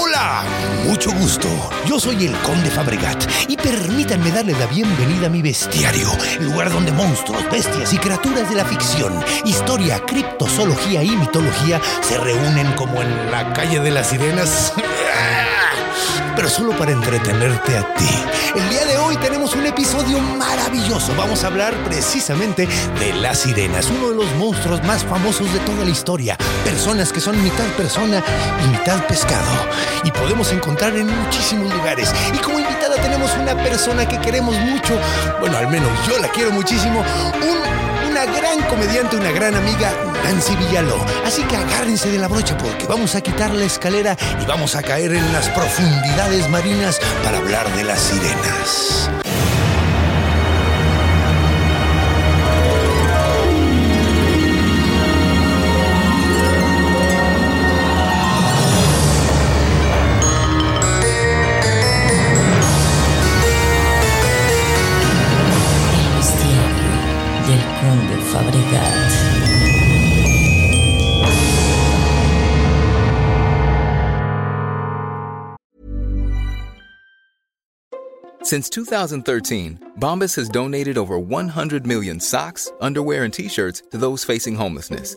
Hola, mucho gusto. Yo soy el Conde Fabregat y permítanme darle la bienvenida a mi bestiario, lugar donde monstruos, bestias y criaturas de la ficción, historia, criptozoología y mitología se reúnen como en la calle de las sirenas. pero solo para entretenerte a ti. El día de hoy tenemos un episodio maravilloso. Vamos a hablar precisamente de las sirenas, uno de los monstruos más famosos de toda la historia. Personas que son mitad persona y mitad pescado. Y podemos encontrar en muchísimos lugares. Y como invitada tenemos una persona que queremos mucho, bueno, al menos yo la quiero muchísimo, un una gran comediante, una gran amiga, Nancy Villaló. Así que agárrense de la brocha porque vamos a quitar la escalera y vamos a caer en las profundidades marinas para hablar de las sirenas. Since 2013, Bombas has donated over 100 million socks, underwear, and t-shirts to those facing homelessness.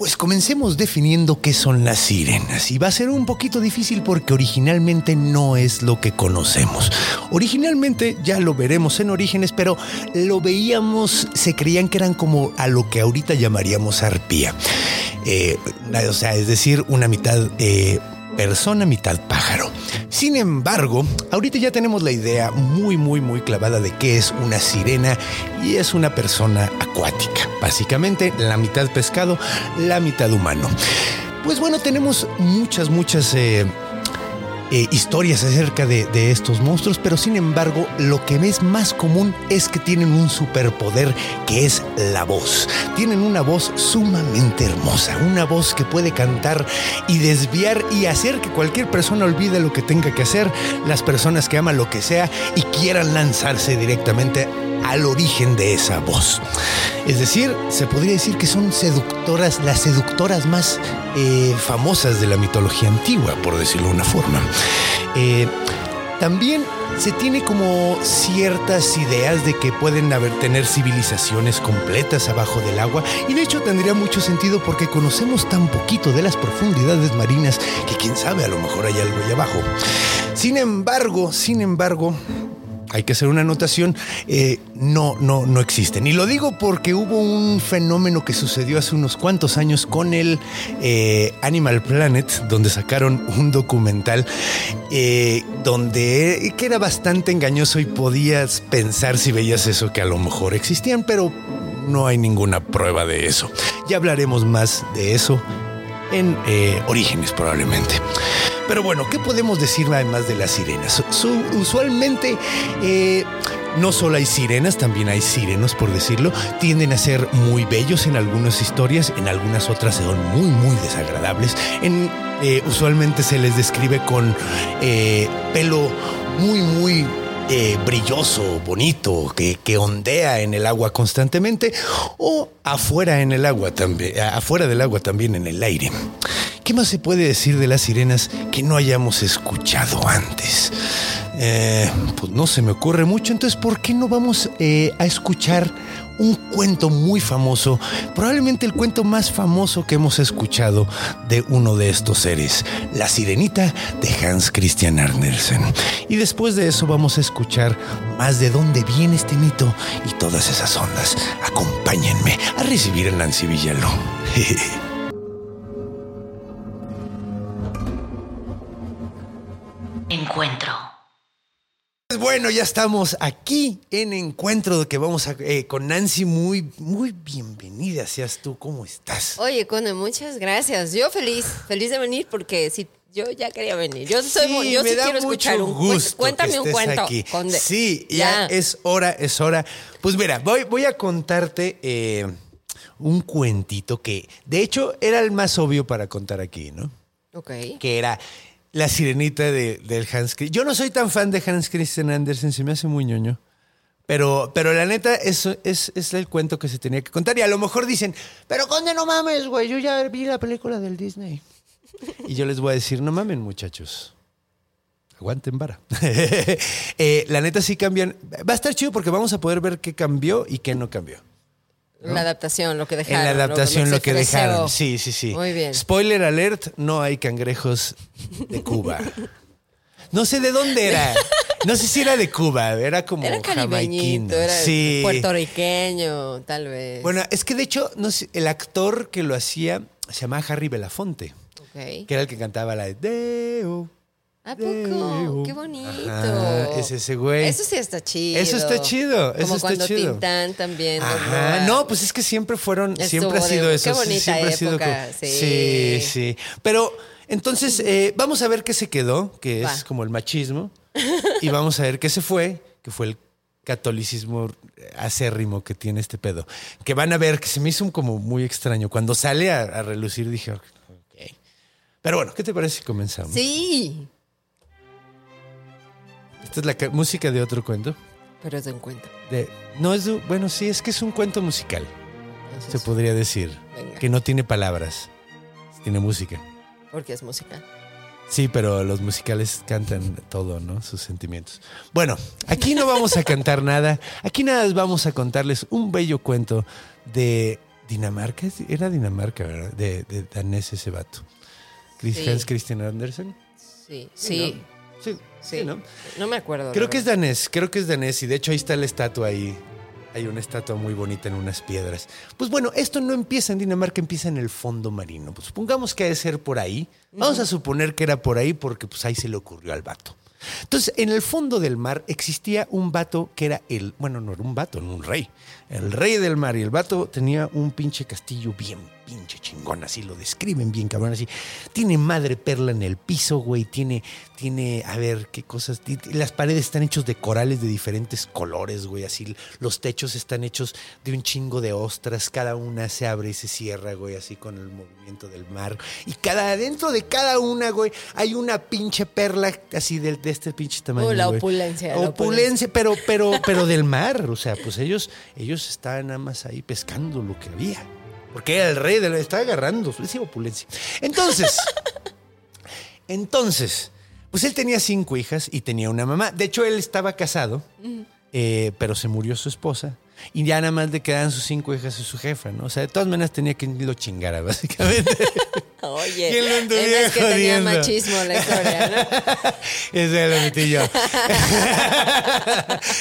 Pues comencemos definiendo qué son las sirenas y va a ser un poquito difícil porque originalmente no es lo que conocemos. Originalmente ya lo veremos en orígenes, pero lo veíamos, se creían que eran como a lo que ahorita llamaríamos arpía. Eh, o sea, es decir, una mitad... Eh, persona, mitad pájaro. Sin embargo, ahorita ya tenemos la idea muy, muy, muy clavada de qué es una sirena y es una persona acuática. Básicamente, la mitad pescado, la mitad humano. Pues bueno, tenemos muchas, muchas... Eh, eh, historias acerca de, de, estos monstruos, pero sin embargo lo que es más común es que tienen un superpoder que es la voz. Tienen una voz sumamente hermosa, una voz que puede cantar y desviar y hacer que cualquier persona olvide lo que tenga que hacer, las personas que aman lo que sea y quieran lanzarse directamente al origen de esa voz. Es decir, se podría decir que son seductoras, las seductoras más eh, famosas de la mitología antigua, por decirlo de una forma. Eh, también se tiene como ciertas ideas de que pueden haber tener civilizaciones completas abajo del agua y de hecho tendría mucho sentido porque conocemos tan poquito de las profundidades marinas que quién sabe a lo mejor hay algo ahí abajo. Sin embargo, sin embargo, hay que hacer una anotación, eh, no, no, no existen. Y lo digo porque hubo un fenómeno que sucedió hace unos cuantos años con el eh, Animal Planet, donde sacaron un documental eh, donde que era bastante engañoso y podías pensar si veías eso que a lo mejor existían, pero no hay ninguna prueba de eso. Ya hablaremos más de eso en Orígenes probablemente. Pero bueno, ¿qué podemos decir además de las sirenas? usualmente... Eh, no solo hay sirenas, también hay sirenos, por decirlo. Tienden a ser muy bellos en algunas historias, en algunas otras son muy, muy desagradables. Eh, usualmente se les describe con eh, pelo muy, muy brilloso, bonito, que, que, ondea en el agua constantemente, o afuera en el agua también, afuera del agua también en el aire. ¿Qué más se puede decir de las sirenas que no hayamos escuchado antes? Eh, pues no se me ocurre mucho, entonces ¿por qué no vamos eh, a escuchar un cuento muy famoso, probablemente el cuento más famoso que hemos escuchado de uno de estos seres, La Sirenita de Hans Christian Andersen. Y después de eso vamos a escuchar más de dónde viene este mito y todas esas ondas. Acompáñenme a recibir a Nancy Villalón. Encuentro. Bueno, ya estamos aquí en encuentro que vamos a, eh, con Nancy. Muy, muy bienvenida seas tú. ¿Cómo estás? Oye, Cone, muchas gracias. Yo feliz, feliz de venir porque si Yo ya quería venir. Yo soy Sí, muy- yo me sí da quiero escuchar mucho un cuento. gusto Cuéntame que un cuento. aquí. Conde. Sí, ya. es hora, es hora. Pues mira, voy, voy a contarte eh, un cuentito que, de hecho, era el más obvio para contar aquí, ¿no? Ok. Que era la sirenita de, del Hans Christian. Yo no soy tan fan de Hans Christian Andersen, se me hace muy ñoño. Pero, pero la neta, eso es, es el cuento que se tenía que contar. Y a lo mejor dicen, pero Conde, no mames, güey, yo ya vi la película del Disney. Y yo les voy a decir, no mamen, muchachos. Aguanten vara. Eh, la neta sí cambian. Va a estar chido porque vamos a poder ver qué cambió y qué no cambió. La adaptación, lo que dejaron. en la adaptación lo, que dejaron. Sí, sí, sí. Muy bien. Spoiler alert, no hay cangrejos de Cuba. No sé de dónde era. No sé si era de Cuba, era como Era jamaiquino. era sí. puertorriqueño, tal vez. Bueno, es que de hecho, no sé, el actor que lo hacía se llamaba Harry Belafonte, Ok. que era el que cantaba la de Deo. ¿A poco? Qué bonito. Ajá, es ese güey. Eso sí está chido. Eso está chido, eso Como está cuando chido. Tintán también. Ajá, no, pues es que siempre fueron, Estuvo siempre ha sido eso. bonita siempre ha sido como- sí. sí, sí. Pero entonces eh, vamos a ver qué se quedó, que Va. es como el machismo, y vamos a ver qué se fue, que fue el catolicismo acérrimo que tiene este pedo. Que van a ver, que se me hizo un como muy extraño. Cuando sale a, a relucir dije, ok. Pero bueno, ¿qué te parece si comenzamos? Sí, Esta es la ca- música de otro cuento. pero es de un cuento. De, no es de- bueno, sí, es que es un cuento musical. se podría decir. Venga. Que no tiene palabras, tiene música. Porque es música. Sí, pero los musicales cantan todo, ¿no? Sus sentimientos. Bueno, aquí no vamos a cantar nada. Aquí nada más vamos a contarles un bello cuento de Dinamarca. Era Dinamarca, ¿verdad? De, de danés ese vato. Sí. Hans Christian Andersen. Sí, sí. ¿no? Sí, sí. ¿no? No me acuerdo. Creo que es danés, creo que es danés y de hecho ahí está la estatua ahí. Hay una estatua muy bonita en unas piedras. Pues bueno, esto no empieza en Dinamarca, empieza en el fondo marino. Pues supongamos que ha de ser por ahí. Vamos a suponer que era por ahí porque pues ahí se le ocurrió al vato. Entonces, en el fondo del mar existía un vato que era el, bueno, no era un vato, era un rey. El rey del mar y el vato tenía un pinche castillo bien pinche chingón, así lo describen bien cabrón, así. Tiene madre perla en el piso, güey, tiene, tiene, a ver, qué cosas, las paredes están hechos de corales de diferentes colores, güey, así. Los techos están hechos de un chingo de ostras, cada una se abre y se cierra, güey, así con el movimiento del mar. Y cada, dentro de cada una, güey, hay una pinche perla así de, de este pinche tamaño. Oh, la güey. opulencia, la Opulencia, pero, pero, pero del mar. O sea, pues ellos, ellos estaban nada más ahí pescando lo que había. Porque era el rey, de la, estaba agarrando, esa opulencia. Entonces, entonces, pues él tenía cinco hijas y tenía una mamá. De hecho, él estaba casado, eh, pero se murió su esposa. Y ya nada más le quedaban sus cinco hijas y su jefa, ¿no? O sea, de todas maneras tenía que lo chingara, básicamente. Oye, ¿Quién lo es que tenía machismo la historia, ¿no? Ese lo metí yo.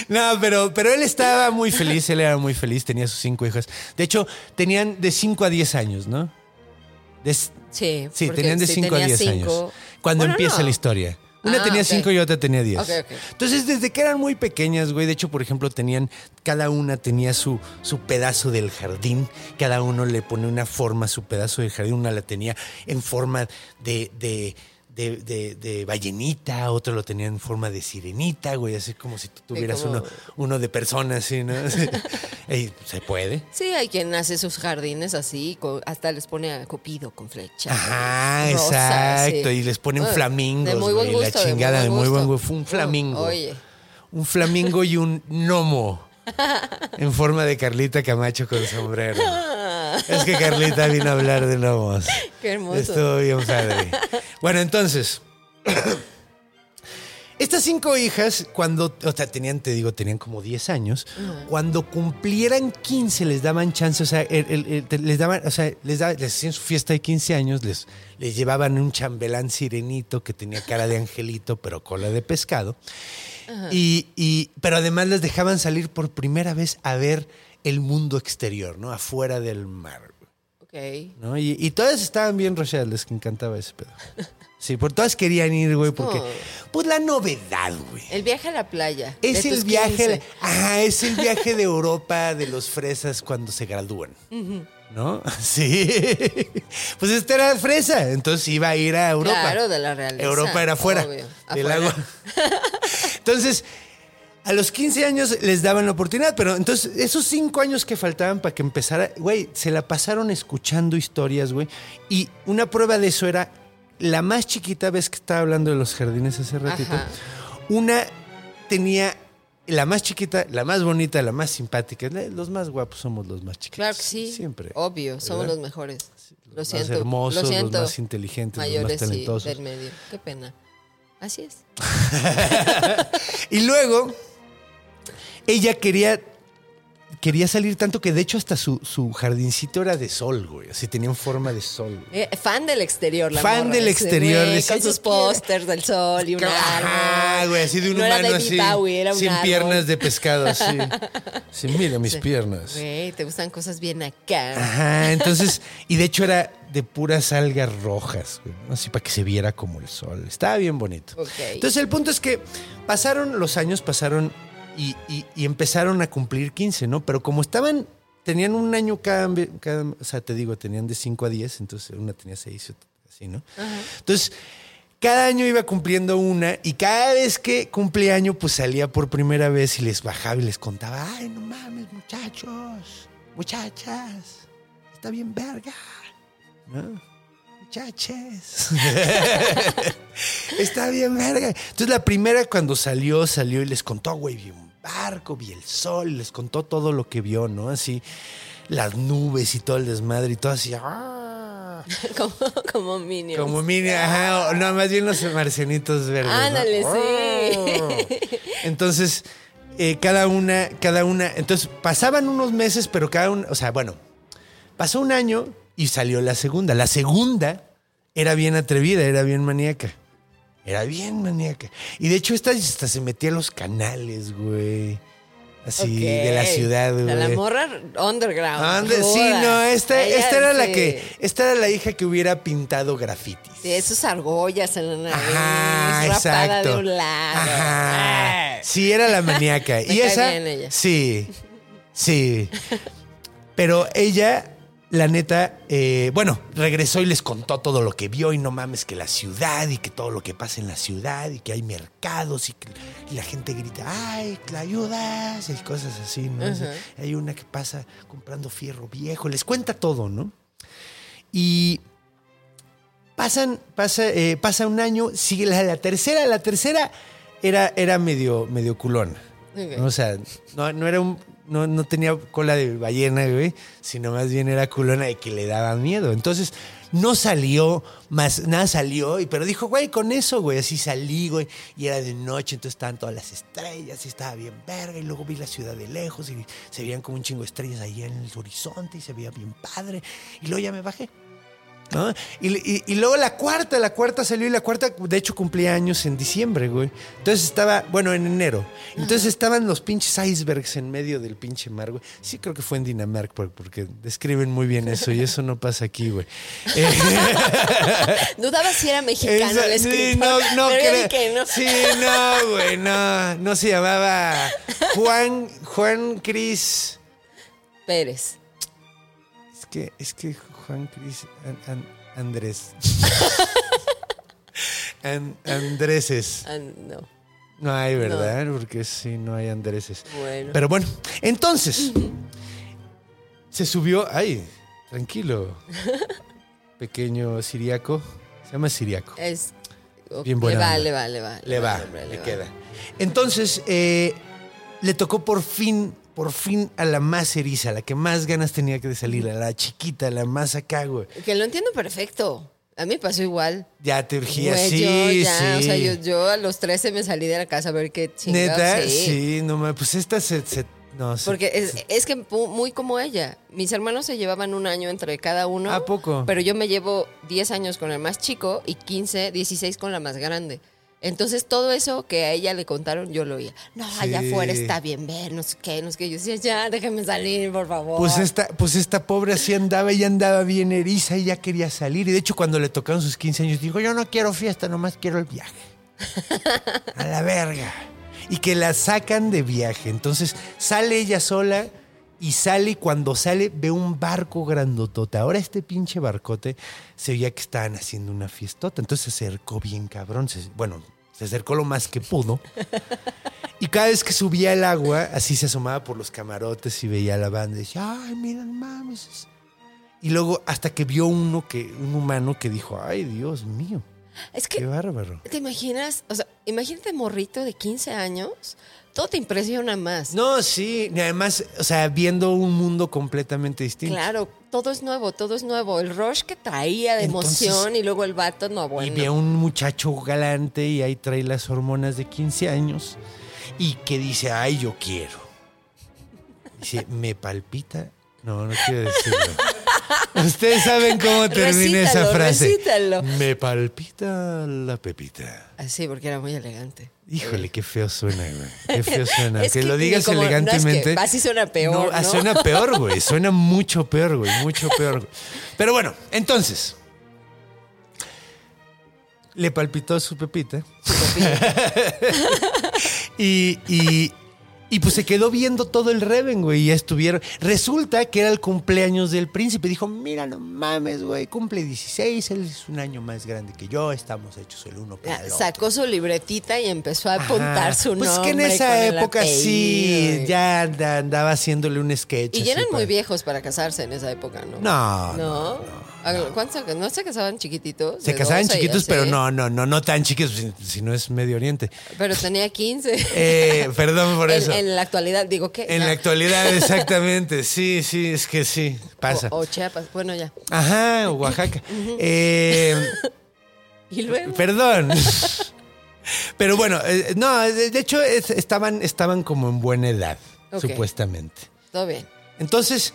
no, pero, pero él estaba muy feliz, él era muy feliz, tenía sus cinco hijas. De hecho, tenían de 5 a 10 años, ¿no? De- Sí, sí, tenían de si 5 a tenía 10 años. cinco- Cuando Bueno, empieza no. la historia. Una Ah, tenía. 5 y otra tenía 10. Ok, ok. Entonces, desde que eran muy pequeñas, güey, de hecho, por ejemplo, tenían, cada una tenía su, su pedazo del jardín, cada uno le pone una forma a su pedazo del jardín, una la tenía en forma de, de, de, de- de ballenita, otro lo tenía en forma de sirenita, güey, así como si tú tuvieras como- uno, uno de persona, así, ¿no? Ey, se puede. Sí, hay quien hace sus jardines así, hasta les pone a Cupido con flecha. Ajá, exacto. sí. Y les ponen Ah, flamingos, de muy buen güey, gusto, la chingada de muy buen gusto. gusto. Un flamingo. Oye. Un flamingo y un gnomo. En forma de Carlita Camacho con sombrero. Es que Carlita vino a hablar de gnomos. Qué hermoso. Estuvo bien padre. Bueno, entonces. Estas cinco hijas, cuando, o sea, tenían, te digo, tenían como 10 años, cuando cumplieran 15 les daban chance, o sea, el- el- el- te- les daban, o sea, les, daban- les hacían su fiesta de 15 años, les, les llevaban un chambelán sirenito que tenía cara de angelito, pero cola de pescado. Y, y- pero además les dejaban salir por primera vez a ver el mundo exterior, ¿no? Afuera del mar. Ok. ¿no? Y, y todas estaban bien rocheadas, les encantaba ese pedo. Sí, por todas querían ir, güey, porque. Pues la novedad, güey. El viaje a la playa. Es el viaje. 15. Ajá, es el viaje de Europa de los fresas cuando se gradúan. ¿no? Sí. Pues esta era fresa, entonces iba a ir a Europa. Claro, de la realeza. Europa era afuera obvio. del Afuera. agua. Entonces, a los 15 años les daban la oportunidad, pero entonces esos 5 años que faltaban para que empezara, güey, se la pasaron escuchando historias, güey. Y una prueba de eso era la más chiquita, ves que estaba hablando de los jardines hace ratito. Ajá. Una tenía la más chiquita, la más bonita, la más simpática. Los más guapos somos los más chiquitos. Claro que sí. Siempre. Obvio, somos los mejores. Lo más siento. hermosos, lo los más inteligentes, los más talentosos. del medio. Qué pena. Así es. Y luego, ella quería, quería salir tanto que de hecho hasta su, su jardincito era de sol, güey. Así tenían forma de sol. Eh, fan del exterior, la Fan morra, del exterior, güey, con "Yo sus quiero". pósters del sol y un Ajá, árbol. güey, así de un no humano era así. Bowie, era un sin árbol. piernas de pescado, así. Sí, mira mis Sí. piernas. Güey, te gustan cosas bien acá. Ajá, entonces, y de hecho era de puras algas rojas, güey, así para que se viera como el sol. Estaba bien bonito. Ok. Entonces, el punto es que pasaron los años, pasaron y, y- y empezaron a cumplir 15, ¿no? Pero como estaban, tenían un año cada, cada- o sea, te digo, tenían de 5 a 10, entonces una tenía 6, así, ¿no? Entonces, cada año iba cumpliendo una y cada vez que cumplía año, pues salía por primera vez y les bajaba y les contaba, ay, no mames, muchachos, muchachas, está bien verga, ¿no? Muchaches. está bien verga. Entonces la primera cuando salió, salió y les contó, güey, vi un barco, vi el sol, y les contó todo lo que vio, ¿no? Así, las nubes y todo el desmadre y todo así, ¡ah! como, como Minions. Como mini, ajá, no, más bien los marcianitos verdes. ¿no? Ándale, sí. Oh. Entonces, eh, cada una, cada una, entonces pasaban unos meses, pero cada una, o sea, bueno, pasó un año y salió la segunda. La segunda era bien atrevida, era bien maníaca. Era bien maníaca. Y de hecho, esta hasta se metía a los canales, güey. Así, de la ciudad, güey. la morra underground. Ande- sí, no, esta, esta era la que, esta era la hija que hubiera pintado grafitis. Sí, esos argollas en la nariz, Ajá, exacto. de un lado. Ajá. Ah. Sí, era la maníaca. y cae esa. bien ella. Sí. Sí. Pero ella, la neta, eh, bueno, regresó y les contó todo lo que vio. Y no mames, que la ciudad y que todo lo que pasa en la ciudad y que hay mercados y que y la gente grita, ¡ay, la ayudas! Y cosas así, ¿no? Hay una que pasa comprando fierro viejo. Les cuenta todo, ¿no? Y pasan, pasa, eh, pasa un año, sigue la, la tercera, la tercera era, era medio, medio culona. O sea, no, no era un. No, no tenía cola de ballena, güey, sino más bien era culona de que le daba miedo. Entonces, no salió, más nada salió, y, pero dijo, güey, con eso, güey, así salí, güey, y era de noche, entonces estaban todas las estrellas, y estaba bien verga, y luego vi la ciudad de lejos, y se veían como un chingo de estrellas ahí en el horizonte, y se veía bien padre, y luego ya me bajé. ¿No? Y, y- y luego la cuarta, la cuarta salió y la cuarta, de hecho, cumplía años en diciembre, güey. Entonces estaba, bueno, en enero. Entonces estaban los pinches icebergs en medio del pinche mar, güey. Sí, creo que fue en Dinamarca, por- porque describen muy bien eso y eso no pasa aquí, güey. Eh, Dudaba si era mexicano esa- el sí, escritor. no, no, pero que no. Sí, no, güey, no. No se llamaba Juan, Juan Cris. Pérez. Es que, es que Juan Cris An- An- Andrés. An- Andréses. Ah, no. No hay, ¿verdad? Porque sí, no hay Andréses. Bueno. Pero bueno, entonces se subió. Ay, tranquilo. Pequeño siriaco. Se llama siriaco. Es. Bien le buena va, le va, le va. Le va, hombre, le va. queda. Entonces, eh, le tocó por fin, por fin a la más eriza, a la que más ganas tenía que salir, a la chiquita, a la más acá, güey. Que lo entiendo perfecto. A mí me pasó igual. Ya te urgía, Güey, sí, yo ya, sí. o sea, yo, yo a los 13 me salí de la casa a ver qué chingados. Neta, sí. sí, no mames, pues esta se, se- no se- Porque es, es que muy como ella. Mis hermanos se llevaban un año entre cada uno. ¿A poco? Pero yo me llevo 10 años con el más chico y 15, 16 con la más grande. Entonces todo eso que a ella le contaron, yo lo oía. No, allá Sí. afuera está bien ver, no sé qué, no sé qué. Yo decía, ya, déjame salir, por favor. Pues esta, pues esta pobre así andaba y andaba bien eriza y ya quería salir. Y de hecho, cuando le tocaron sus 15 años, dijo: Yo no quiero fiesta, nomás quiero el viaje. A la verga. Y que la sacan de viaje. Entonces sale ella sola Y sale y cuando sale ve un barco grandotote. Ahora este pinche barcote se veía que estaban haciendo una fiestota. Entonces se acercó bien cabrón. se- bueno, se acercó lo más que pudo. Y cada vez que subía el agua, así se asomaba por los camarotes y veía a la banda y decía, ay, mira, no mames. Y luego hasta que vio uno que, un humano que dijo, ay, Dios mío, Es qué que, bárbaro. ¿te imaginas? O sea, imagínate morrito de 15 años, todo te impresiona más. No, sí, y además, o sea, viendo un mundo completamente distinto. Claro, todo es nuevo, todo es nuevo. El rush que traía de Entonces- emoción y luego el vato, no, Y bueno. ve a un muchacho galante y ahí trae las hormonas de 15 años y que dice, ay, yo quiero. Dice, me palpita. No, no quiero decirlo. Ustedes saben cómo termina esa frase. recítalo. Me palpita la pepita. Así, porque era muy elegante. Híjole, qué feo suena, güey. Qué feo suena. Es que, que lo digas como- no, es que elegantemente. así suena peor, ah, ¿no? Suena peor, güey. Suena mucho peor, güey. Mucho peor. güey. Pero bueno, entonces. Le palpitó su pepita. y, y, y pues se quedó viendo todo el Reven, güey. Y ya estuvieron. Resulta que era el cumpleaños del príncipe. Dijo: Mira, no mames, güey. Cumple 16. Él es un año más grande que yo. Estamos hechos el uno para Ya, el otro. Sacó su libretita y empezó a apuntar Ajá. su pues nombre. que en esa época sí, ya anda- andaba haciéndole un sketch. Y ya eran muy para- viejos para casarse en esa época, ¿no? No, ¿No? ¿A- ¿Cuántos se- ¿No se casaban chiquititos? Se casaban 12 y chiquitos, pero no, no, no, no tan chiquitos, si, si no es Medio Oriente. Pero tenía 15. Eh, perdón por eso. En la actualidad, digo que. En la actualidad, exactamente. Sí, sí, es que sí, pasa. O, o Chiapas, bueno, ya. Ajá, Oaxaca. Eh, Y luego. perdón. Pero bueno, eh, no, de, hecho es- estaban, estaban como en buena edad, supuestamente. Todo bien. Entonces,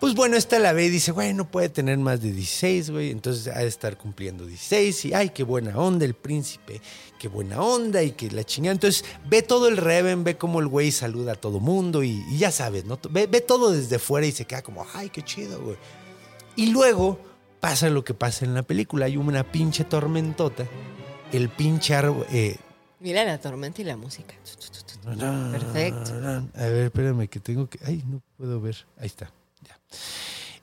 pues bueno, esta la ve y dice, güey, no puede tener más de 16, güey. Entonces ha de estar cumpliendo 16 y, ay, qué buena onda el príncipe, qué buena onda y que la chingada. Entonces ve todo el Reven, ve cómo el güey saluda a todo mundo y, y ya sabes, ¿no? Ve, ve todo desde fuera y se queda como, ay, qué chido, güey. Y luego pasa lo que pasa en la película. Hay una pinche tormentota. El pinche árbol... eh, Mira la tormenta y la música. Perfecto. a ver, espérame, que tengo que. Ay, no puedo ver. Ahí está. Ya.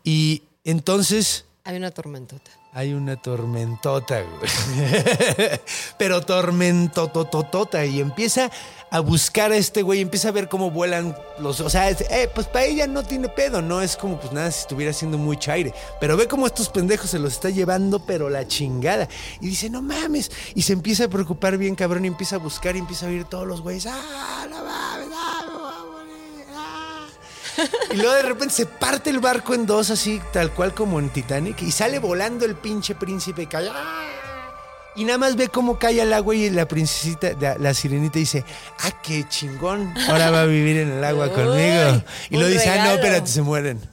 Y entonces Hay una tormentota. Hay una tormentota, güey. Pero tormentototota. Y empieza a buscar a este güey, empieza a ver cómo vuelan los. O sea, es- pues para ella no tiene pedo, no es como pues nada si estuviera haciendo mucho aire. Pero ve cómo estos pendejos se los está llevando, pero la chingada. Y dice, no mames. Y se empieza a preocupar bien, cabrón, y empieza a buscar y empieza a oír todos los güeyes. ¡Ah, no mames! ¡Ah, me voy a morir! ¡Ah! Y luego de repente se parte el barco en dos, así, tal cual como en Titanic, y sale volando el pinche príncipe y cae. ¡ah! Y nada más ve cómo cae al agua y la princesita, la, la sirenita dice, ah, qué chingón, ahora va a vivir en el agua Uy, conmigo. Y luego dice, ah, no, espérate, se mueren.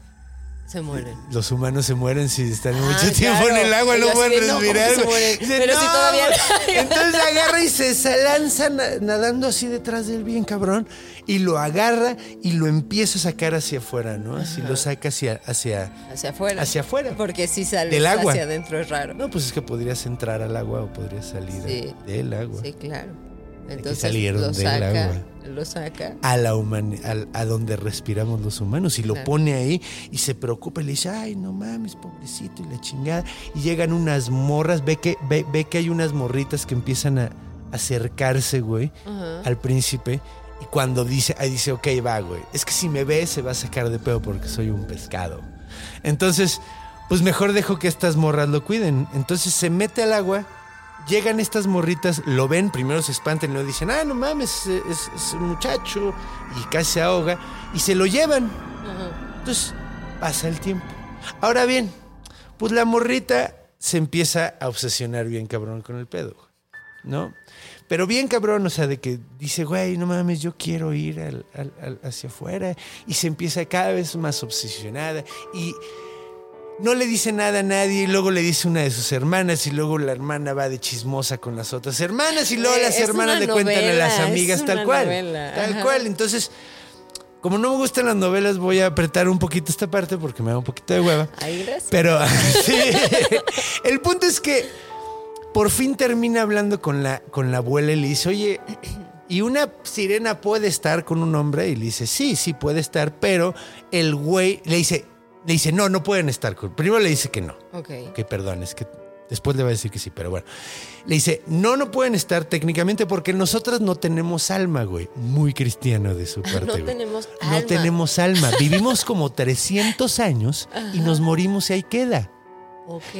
Se mueren. Los humanos se mueren si están Ah, mucho tiempo claro. en el agua, Y no pueden de, no, ¿cómo que respirar. Dice, Pero si "No, todavía- güey". Entonces agarra y se, lanza na- nadando así detrás del bien cabrón y lo agarra y lo empieza a sacar hacia afuera, ¿no? Así lo saca hacia, hacia, Hacia afuera. hacia afuera. Porque si Del agua. hacia adentro es raro. No, pues es que podrías entrar al agua o podrías salir Sí. del agua. Sí, claro. Entonces salieron lo del agua. lo saca. a la humani- al- a, donde respiramos los humanos y lo Claro. pone ahí y se preocupa y le dice, ay, no mames, pobrecito y la chingada. Y llegan unas morras, ve que, ve, ve que hay unas morritas que empiezan a acercarse, güey, al príncipe. Y cuando dice, ahí dice, ok, va, güey. Es que si me ve se va a sacar de pedo porque soy un pescado. Entonces, pues mejor dejo que estas morras lo cuiden. Entonces se mete al agua, llegan estas morritas, lo ven, primero se espantan y luego dicen, ah, no mames, es, es- es un muchacho. Y casi se ahoga. Y se lo llevan. Ajá. Entonces pasa el tiempo. Ahora bien, pues la morrita se empieza a obsesionar bien cabrón con el pedo, ¿no? Pero bien cabrón, o sea, de que dice, güey, no mames, yo quiero ir al- al- al- hacia afuera. Y se empieza cada vez más obsesionada. Y no le dice nada a nadie. Y luego le dice una de sus hermanas. Y luego la hermana va de chismosa con las otras hermanas. Y luego Eh, las hermanas le cuentan a las amigas tal cual. novela, Tal ajá. cual. Entonces, como no me gustan las novelas, voy a apretar un poquito esta parte porque me da un poquito de hueva. Ahí gracias. Pero sí. el punto es que por fin termina hablando con la, con la abuela y le dice, oye, Y una sirena puede estar con un hombre y le dice, sí, sí puede estar, pero el güey le dice, le dice, no, no pueden estar. con-". Primero le dice que no. Ok. Ok, perdón, es que después le va a decir que sí, pero bueno. Le dice, no, no pueden estar técnicamente porque nosotras no tenemos alma, güey. Muy cristiano de su parte. No güey. tenemos No alma. tenemos alma. Vivimos como 300 años y nos morimos y ahí queda.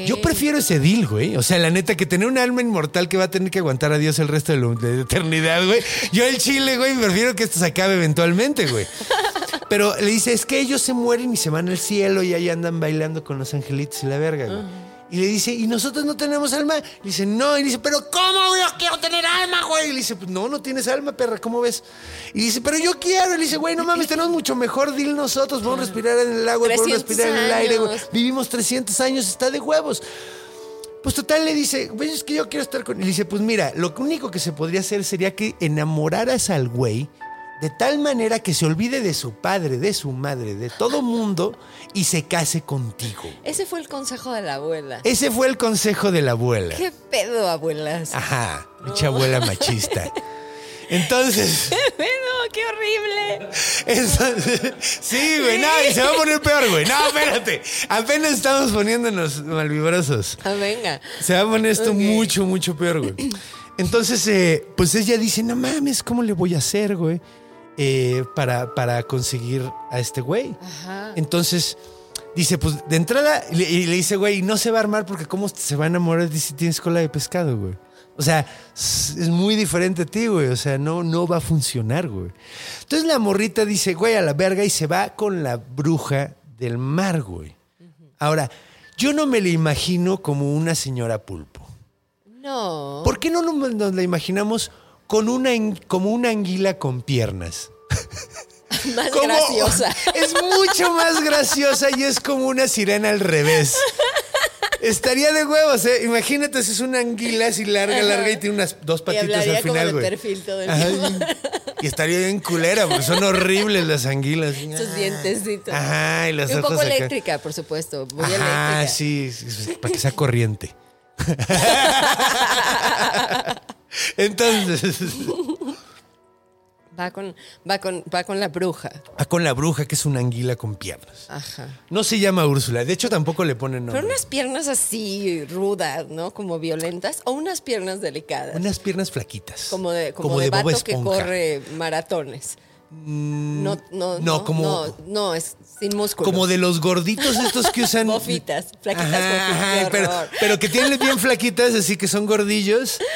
Yo prefiero ese deal, güey. O sea, la neta, que tener un alma inmortal que va a tener que aguantar a Dios el resto de la de la eternidad, güey. Yo el chile, güey, prefiero que esto se acabe eventualmente, güey. Pero le dice, es que ellos se mueren y se van al cielo y ahí andan bailando con los angelitos y la verga, güey. Y le dice, ¿y nosotros no tenemos alma? Le dice, no. Y dice, ¿pero cómo yo quiero tener alma, güey? Y le dice, pues no, no tienes alma, perra, ¿cómo ves? Y dice, pero yo quiero. Y le dice, güey, no mames, tenemos mucho mejor deal nosotros. Podemos respirar en el agua, podemos 300 respirar en el aire, güey. Vivimos 300 años, está de huevos. Pues total le dice, güey, es que yo quiero estar con. Y dice, pues mira, lo único que se podría hacer sería que enamoraras al güey de tal manera que se olvide de su padre, de su madre, de todo mundo y se case contigo. Ese fue el consejo de la abuela. Ese fue el consejo de la abuela. ¿Qué pedo, abuelas? Ajá, mucha abuela machista. Entonces, ¿Qué pedo? ¡Qué horrible! entonces, sí, güey, no, y se va a poner peor, güey. No, espérate. Apenas estamos poniéndonos malvibrosos. Ah, venga. Se va a poner esto mucho, mucho peor, güey. Entonces, eh, pues ella dice, no mames, ¿cómo le voy a hacer, güey? Eh, para, para conseguir a este güey. Ajá. Entonces, dice, pues de entrada, y le, dice, güey, no se va a armar porque cómo se va a enamorar si tienes cola de pescado, güey. O sea, es muy diferente a ti, güey. O sea, no, no va a funcionar, güey. Entonces la morrita dice, güey, a la verga y se va con la bruja del mar, güey. Ahora, yo no me la imagino como una señora pulpo. No. ¿Por qué no nos la imaginamos con una, como una anguila con piernas? Más Como- graciosa. Es mucho más graciosa y es como una sirena al revés. Estaría de huevos, ¿eh? Imagínate si es una anguila así larga, larga y tiene unas dos patitas al final, güey. perfil todo el Ajá, tiempo. y estaría bien culera, porque son horribles las anguilas. Sus dientecitos. Ajá, y los Y un ojos poco acá. eléctrica, por supuesto. Muy Ajá, eléctrica. sí, para que sea corriente. Entonces, Va con, va con, va con la bruja. va con la bruja, que es una anguila con piernas. Ajá. No se llama Úrsula, de hecho tampoco le ponen nombre. Pero unas piernas así rudas, ¿no? Como violentas. O unas piernas delicadas. Unas piernas flaquitas. como de, como de, Bob vato que. Mm, corre maratones. No, no, no, como- No, no, es sin músculos. Como de los gorditos estos que usan. Bofitas, flaquitas Ajá, bofitas, ajá, pero, pero que tienen bien flaquitas, así que son gordillos.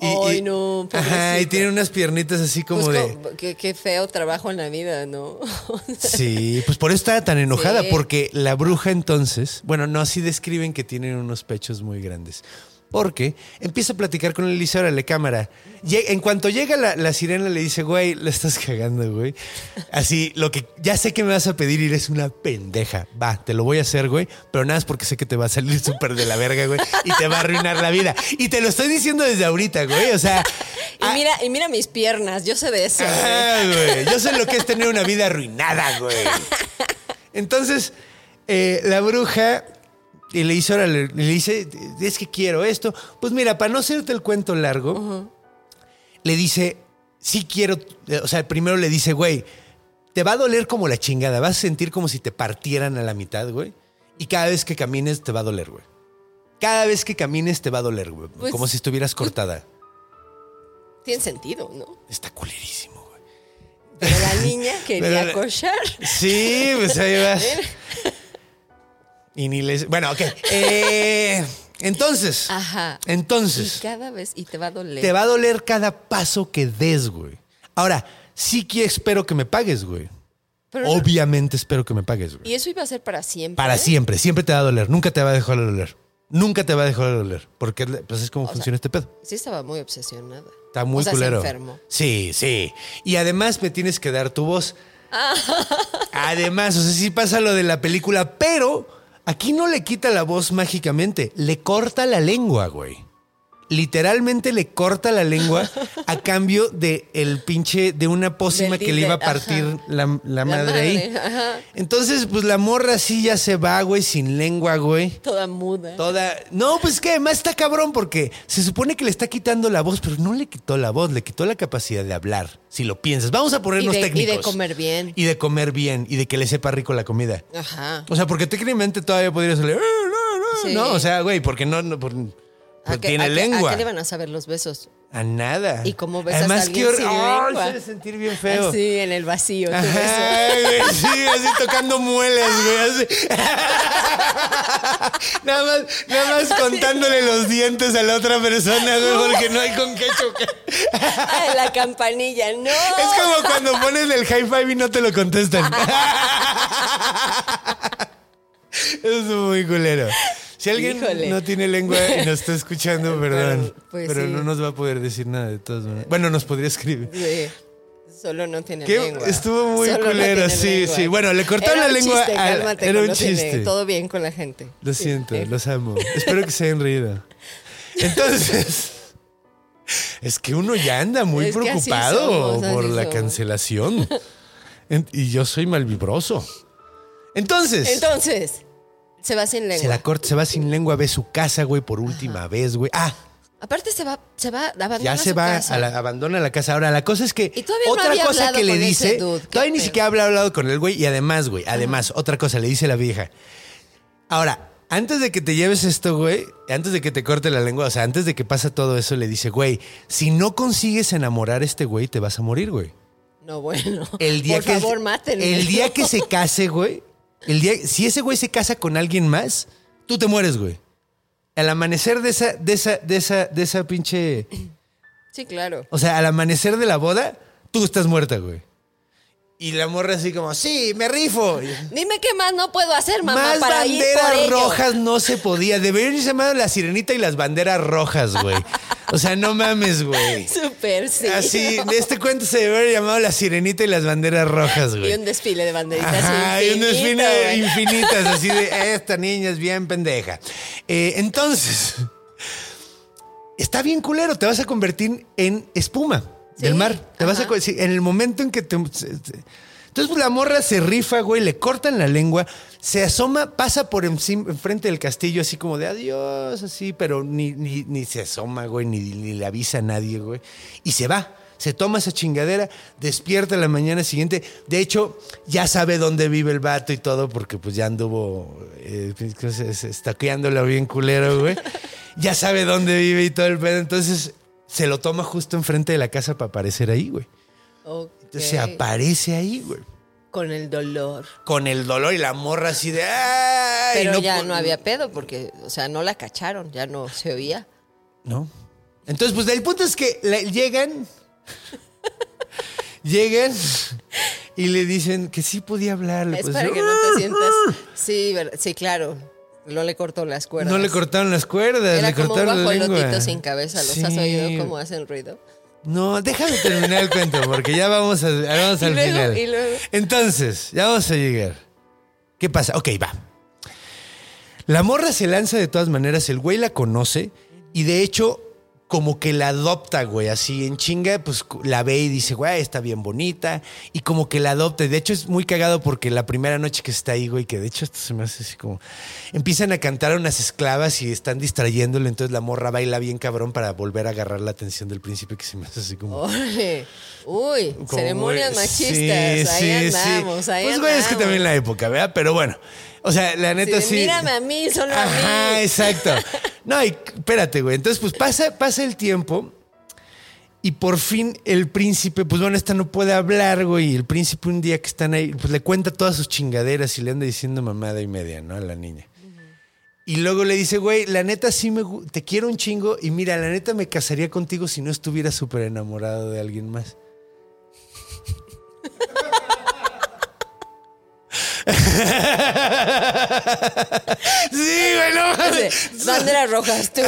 Ay, no, Ajá, y tienen unas piernitas así como Pues, de. qué, qué feo trabajo en la vida, ¿no? Sí, pues por eso estaba tan enojada, Sí. porque la bruja entonces, bueno, no así describen que tienen unos pechos muy grandes. Porque empieza a platicar con Elisa, órale, cámara. Lle- En cuanto llega la, la sirena, le dice, güey, la estás cagando, güey. Así, lo que ya sé que me vas a pedir y eres una pendeja. Va, te lo voy a hacer, güey, pero nada es porque sé que te va a salir súper de la verga, güey, y te va a arruinar la vida. Y te lo estoy diciendo desde ahorita, güey, o sea. y, ah, mira, y mira mis piernas, yo sé de eso. Ajá, güey. Yo sé lo que es tener una vida arruinada, güey. Entonces, eh, la bruja y le dice, órale, le dice, es que quiero esto. Pues mira, para no hacerte el cuento largo, le dice, sí quiero, o sea, primero le dice, güey, te va a doler como la chingada, vas a sentir como si te partieran a la mitad, güey. Y cada vez que camines te va a doler, güey. Cada vez que camines te va a doler, güey. Pues- como si estuvieras cortada. Tiene sentido, ¿no? Está culerísimo, güey. Pero la niña quería cochar. Sí, pues ahí vas. Y ni les. Bueno, ok. Eh, entonces. Ajá. Y Entonces. cada vez, y te va a doler. Te va a doler cada paso que des, güey. Ahora, sí que espero que me pagues, güey. Pero no- Obviamente espero que me pagues, güey. y eso iba a ser para siempre. Para siempre, siempre te va a doler. Nunca te va a dejar de doler. Nunca te va a dejar de doler. Porque pues, es como funciona este pedo. Sí, estaba muy obsesionada. Está muy o sea, culero. Se enfermó. Sí, sí. Y además me tienes que dar tu voz. además, o sea, sí pasa lo de la película, pero aquí no le quita la voz mágicamente, le corta la lengua, güey. Literalmente le corta la lengua a cambio de el pinche, de una pócima que le iba a partir la, la La madre ahí. ajá. Entonces, pues la morra sí ya se va, güey, sin lengua, güey. Toda muda. Toda. No, pues que además está cabrón porque se supone que le está quitando la voz, pero no le quitó la voz, le quitó la capacidad de hablar. Si lo piensas, vamos a y, ponernos y técnicos. de comer bien. Y de comer bien y de que le sepa rico la comida. Ajá. O sea, porque técnicamente todavía podría salir. "Eh, no, no", Sí. No, o sea, güey, porque no, no por- ¿A tiene a lengua. ¿A qué le van a saber los besos? A nada. ¿Y cómo besas Además, a alguien hor- sin lengua? se debe sentir bien feo. Así, en el vacío. Ajá, güey, sí, así tocando mueles, güey, así. nada más, nada más contándole los dientes a la otra persona, güey, porque no hay con qué chocar. La campanilla, no. Es como cuando pones el high five y no te lo contestan. Eso es muy culero. Si alguien Híjole. no tiene lengua y nos está escuchando, perdón. Pero, pues, pero sí. no nos va a poder decir nada de todas maneras. Bueno, nos podría escribir. Sí. Solo no tiene ¿Qué? lengua. Estuvo muy Solo culero, sí, lengua. sí. Bueno, le cortaron la lengua chiste, al- cálmate, era un tiene. chiste. Todo bien con la gente. Lo Sí, siento, los amo. Espero que se hayan reído. Entonces, es que uno ya anda muy Es preocupado somos, por la somos. cancelación. En- y yo soy malvibroso. Entonces, Entonces, se va sin lengua. se la corta, se va sin lengua, ve su casa, güey, por última vez, güey. Ah, Aparte se va, se va, abandona ya se su va, casa. a la- abandona la casa. Ahora, la cosa es que Y todavía no otra había cosa hablado que le con ese dice, dude, qué todavía ni pedo. siquiera habla hablado con el güey y además, güey, además, otra cosa le dice la vieja. Ahora, antes de que te lleves esto, güey, antes de que te corte la lengua, o sea, antes de que pasa todo eso, le dice, güey, si no consigues enamorar a este güey, te vas a morir, güey. No, bueno. El día Por que favor, mátenme. El día que se case, güey, el día, si ese güey se casa con alguien más, tú te mueres, güey. Al amanecer de esa, de esa, de esa, de esa pinche. Sí, claro. O sea, al amanecer de la boda, tú estás muerta, güey. Y la morra así como, sí, me rifo. Dime qué más no puedo hacer, mamá, Más para ir por banderas ello. rojas no se podía. Deberían llamado la sirenita y las banderas rojas, güey. O sea, no mames, güey. Súper, sí. Así, de este cuento se debería haber llamado la sirenita y las banderas rojas, güey. Y un desfile de banderitas Ajá, y un infinito, desfile güey. infinitas, así de esta niña es bien pendeja. Eh, entonces, está bien culero, te vas a convertir en espuma del mar. Te vas a sí, en el momento en que te. Entonces, pues, la morra se rifa, güey, le cortan la lengua, se asoma, pasa por enfrente del castillo, así como de adiós, así, pero ni, ni, ni se asoma, güey, ni, ni le avisa a nadie, güey. Y se va. Se toma esa chingadera, despierta la mañana siguiente. De hecho, ya sabe dónde vive el vato y todo, porque pues ya anduvo eh, pues, estaqueándolo bien culero, güey. Ya sabe dónde vive y todo el pedo. Entonces, se lo toma justo enfrente de la casa para aparecer ahí, güey. Entonces se aparece ahí, güey. Con el dolor. Con el dolor y la morra así de. ¡Ay! Pero ya po- no había pedo porque, o sea, no la cacharon, ya no se oía. No. Entonces, pues el punto es que llegan. llegan y le dicen que sí podía hablar. Es pues, para que no te sientas. Sí, sí, claro. No le cortó las cuerdas. No le cortaron las cuerdas, Era le como un cortaron guajolotito sin cabeza. ¿Los has oído cómo hacen ruido? No, déjame terminar el cuento porque ya vamos, a, vamos al luego- final. y luego- Entonces, ya vamos a llegar. ¿Qué pasa? Ok, va. La morra se lanza de todas maneras, el güey la conoce y de hecho como que la adopta, güey, así en chinga, pues la ve y dice, güey, está bien bonita y como que la adopta. De hecho es muy cagado porque la primera noche que está ahí, güey, que de hecho esto se me hace así como... Empiezan a cantar unas esclavas y están distrayéndole, entonces la morra baila bien cabrón para volver a agarrar la atención del príncipe que se me hace así como... Órale. Uy, Como, ceremonias machistas. sí, ahí sí, andamos, sí. ahí Pues, güey, es que también la época, ¿verdad? Pero bueno, o sea, la neta Sí, sí. Mírame a mí, solo a Ajá, mí. exacto. No, y espérate, güey. Entonces, pues pasa, pasa el tiempo y por fin el príncipe, pues bueno, esta no puede hablar, güey. Y el príncipe un día que están ahí, pues le cuenta todas sus chingaderas y le anda diciendo mamada y media, ¿no? A la niña. Y luego le dice, güey, la neta sí me te quiero un chingo y mira, la neta me casaría contigo si no estuviera súper enamorado de alguien más. sí, güey, no mames. Sí, Banderas rojas. Tu.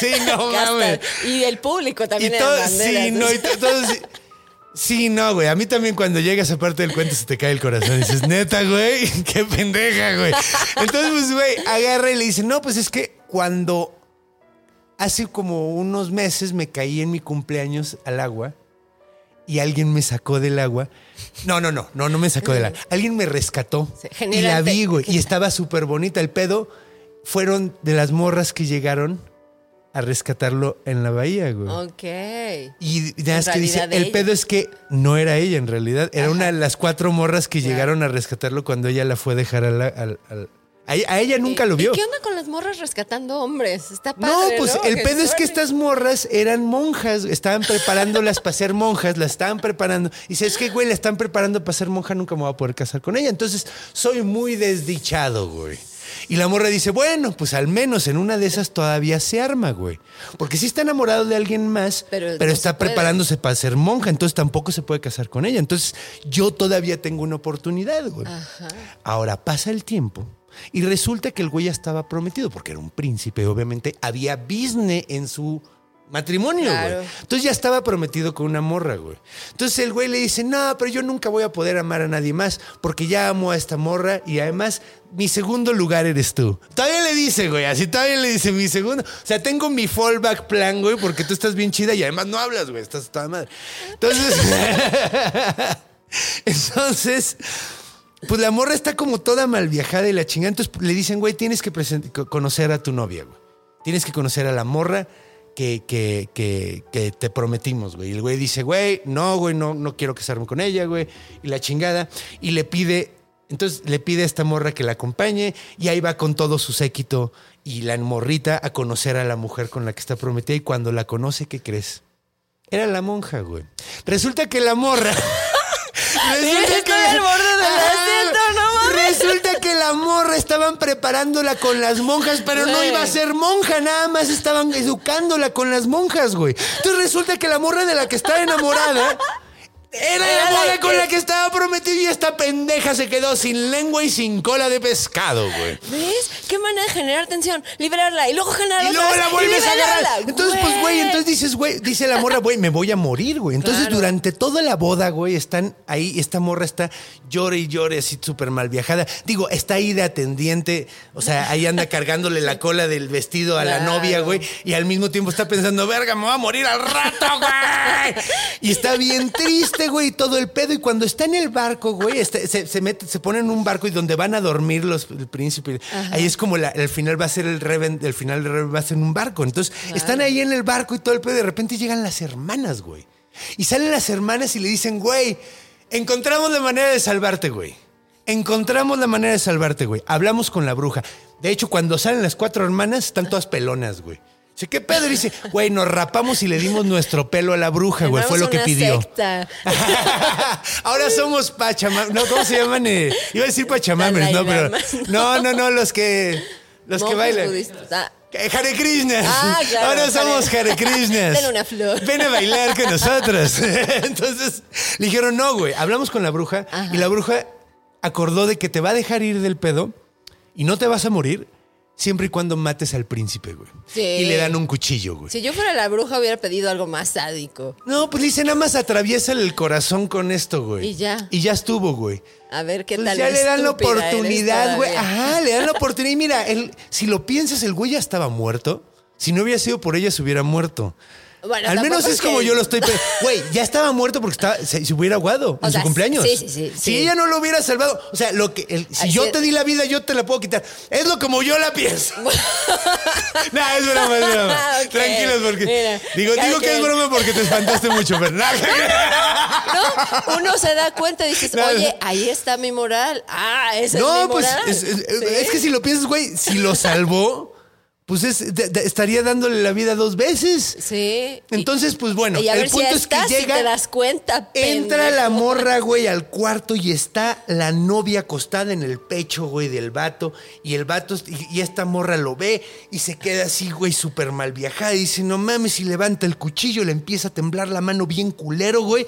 Sí, no mames. Y el público también Y todo, banderas. sí, no, y to- todos, Sí, no, güey. A mí también cuando llega esa parte del cuento se te cae el corazón. Y dices, neta, güey, qué pendeja, güey. Entonces, pues, güey, agarra y le dice, no, pues es que cuando hace como unos meses me caí en mi cumpleaños al agua y alguien me sacó del agua. No, no, no, no, no me sacó del agua. Alguien me rescató Sí, y la vi, güey. Y estaba súper bonita. El pedo fueron de las morras que llegaron a rescatarlo en la bahía, güey. Ok. Y nada más que dice, el ella. pedo es que no era ella en realidad, era una de las cuatro morras que Claro. llegaron a rescatarlo cuando ella la fue a dejar al- a, a ella nunca lo ¿Y- vio. ¿Y qué onda con las morras rescatando hombres? Está padre. No, pues ¿no? el Qué pedo es que estas morras eran monjas, estaban preparándolas para ser monjas, las estaban preparando. Y dice, es que, güey, la están preparando para ser monja, nunca me voy a poder casar con ella. Entonces, soy muy desdichado, güey. Y la morra dice, bueno, pues al menos en una de esas todavía se arma, güey. Porque sí está enamorado de alguien más, Pero pero, no está preparándose para ser monja, entonces tampoco se puede casar con ella. Entonces, yo todavía tengo una oportunidad, güey. Ahora pasa el tiempo y resulta que el güey ya estaba prometido porque era un príncipe, obviamente había business en su matrimonio, Claro. güey. Entonces ya estaba prometido con una morra, güey. Entonces el güey le dice, no, pero yo nunca voy a poder amar a nadie más porque ya amo a esta morra y además mi segundo lugar eres tú. Todavía le dice, güey, así todavía le dice mi segundo. O sea, tengo mi fallback plan, güey, porque tú estás bien chida y además no hablas, güey, estás toda madre. Entonces... Entonces, pues la morra está como toda mal viajada y la chingada. Entonces le dicen, güey, tienes que conocer a tu novia, güey. Tienes que conocer a la morra que, que, que, que te prometimos, güey. Y el güey dice, güey, no, güey, no, no quiero casarme con ella, güey. Y la chingada. Y le pide, entonces le pide a esta morra que la acompañe y ahí va con todo su séquito y la morrita a conocer a la mujer con la que está prometida. Y cuando la conoce, ¿qué crees? Era la monja, güey. Resulta que la morra. Estoy al borde del asiento, no mames. Resulta que la morra estaban preparándola con las monjas, pero no iba a ser monja, nada más estaban educándola con las monjas, güey. Entonces resulta que la morra de la que estaba enamorada era la la morra con que- la que estaba prometida y esta pendeja se quedó sin lengua y sin cola de pescado, güey. ¿Ves? ¿Qué manera de generar tensión? Liberarla y luego generar Y luego la vuelves a agarrar. Entonces, pues, güey, entonces dices, güey, dice la morra, güey, me voy a morir, güey. Entonces, Claro. durante toda la boda, güey, están ahí, esta morra está llore y llore, así súper mal viajada. Digo, está ahí de atendiente, o sea, ahí anda cargándole la cola del vestido a la novia, güey, y al mismo tiempo está pensando, verga, me voy a morir al rato, güey. Y está bien triste, güey, y todo el pedo. Y cuando está en el barco, güey, está- se, se mete, se pone en un barco y donde van a dormir los, el príncipe. Ahí es como la- el final va a ser el Reven, el final del Reven va a ser en un barco. Entonces, están ahí en el barco y todo el pedo. y De repente llegan las hermanas, güey. Y salen las hermanas y le dicen, güey, encontramos la manera de salvarte, güey. Encontramos la manera de salvarte, güey. Hablamos con la bruja. De hecho, cuando salen las cuatro hermanas, están todas pelonas, güey. Dice, ¿qué pedo? Y dice, güey, nos rapamos y le dimos nuestro pelo a la bruja, güey. Fue lo que pidió. secta. Ahora somos pachamames. No, ¿cómo se llaman? Eh, iba a decir pachamames, ¿no? Pero. No, no, no, los que. Los que bailan. Ah, Hare Krishnas. Ah, claro, Ahora Hare- somos Hare Krishnas. Dale una flor. Ven a bailar con nosotros. Entonces le dijeron, no, güey. Hablamos con la bruja y la bruja acordó de que te va a dejar ir del pedo y no te vas a morir siempre y cuando mates al príncipe, güey. Sí. Y le dan un cuchillo, güey. Si yo fuera la bruja hubiera pedido algo más sádico. No, pues dice, nada más atraviésale el corazón con esto, güey. Y ya. Y ya estuvo, güey. A ver qué Pues tal. ya le dan la oportunidad, güey. Ajá, le dan la oportunidad. Y mira, el- si lo piensas, el güey ya estaba muerto. Si no hubiera sido por ella, se hubiera muerto. Bueno, Al menos es como yo lo estoy... Güey, ya estaba muerto porque estaba, se, se hubiera aguado O en sea, su cumpleaños. sí, sí, sí, Si sí. ella no lo hubiera salvado... O sea, lo que el- si yo te di la vida, yo te la puedo quitar. Es lo como yo la pienso. no, es broma, es broma. Tranquilos porque... Mira, digo, digo que es broma porque te espantaste mucho, pero... No, uno se da cuenta y dices, No. oye, ahí está mi moral. Ah, esa es No, mi pues moral. es, es- es que si lo piensas, güey, si lo salvó, pues es- de- de- estaría dándole la vida dos veces. Sí. Entonces, pues bueno, y a el ver si punto es que estás, si llega- te das cuenta. Entra pendejo. la morra, güey, al cuarto y está la novia acostada en el pecho, güey, del vato. Y el vato, y, y esta morra lo ve y se queda así, güey, súper mal viajada. Y dice, no mames, y levanta el cuchillo, le empieza a temblar la mano bien culero, güey.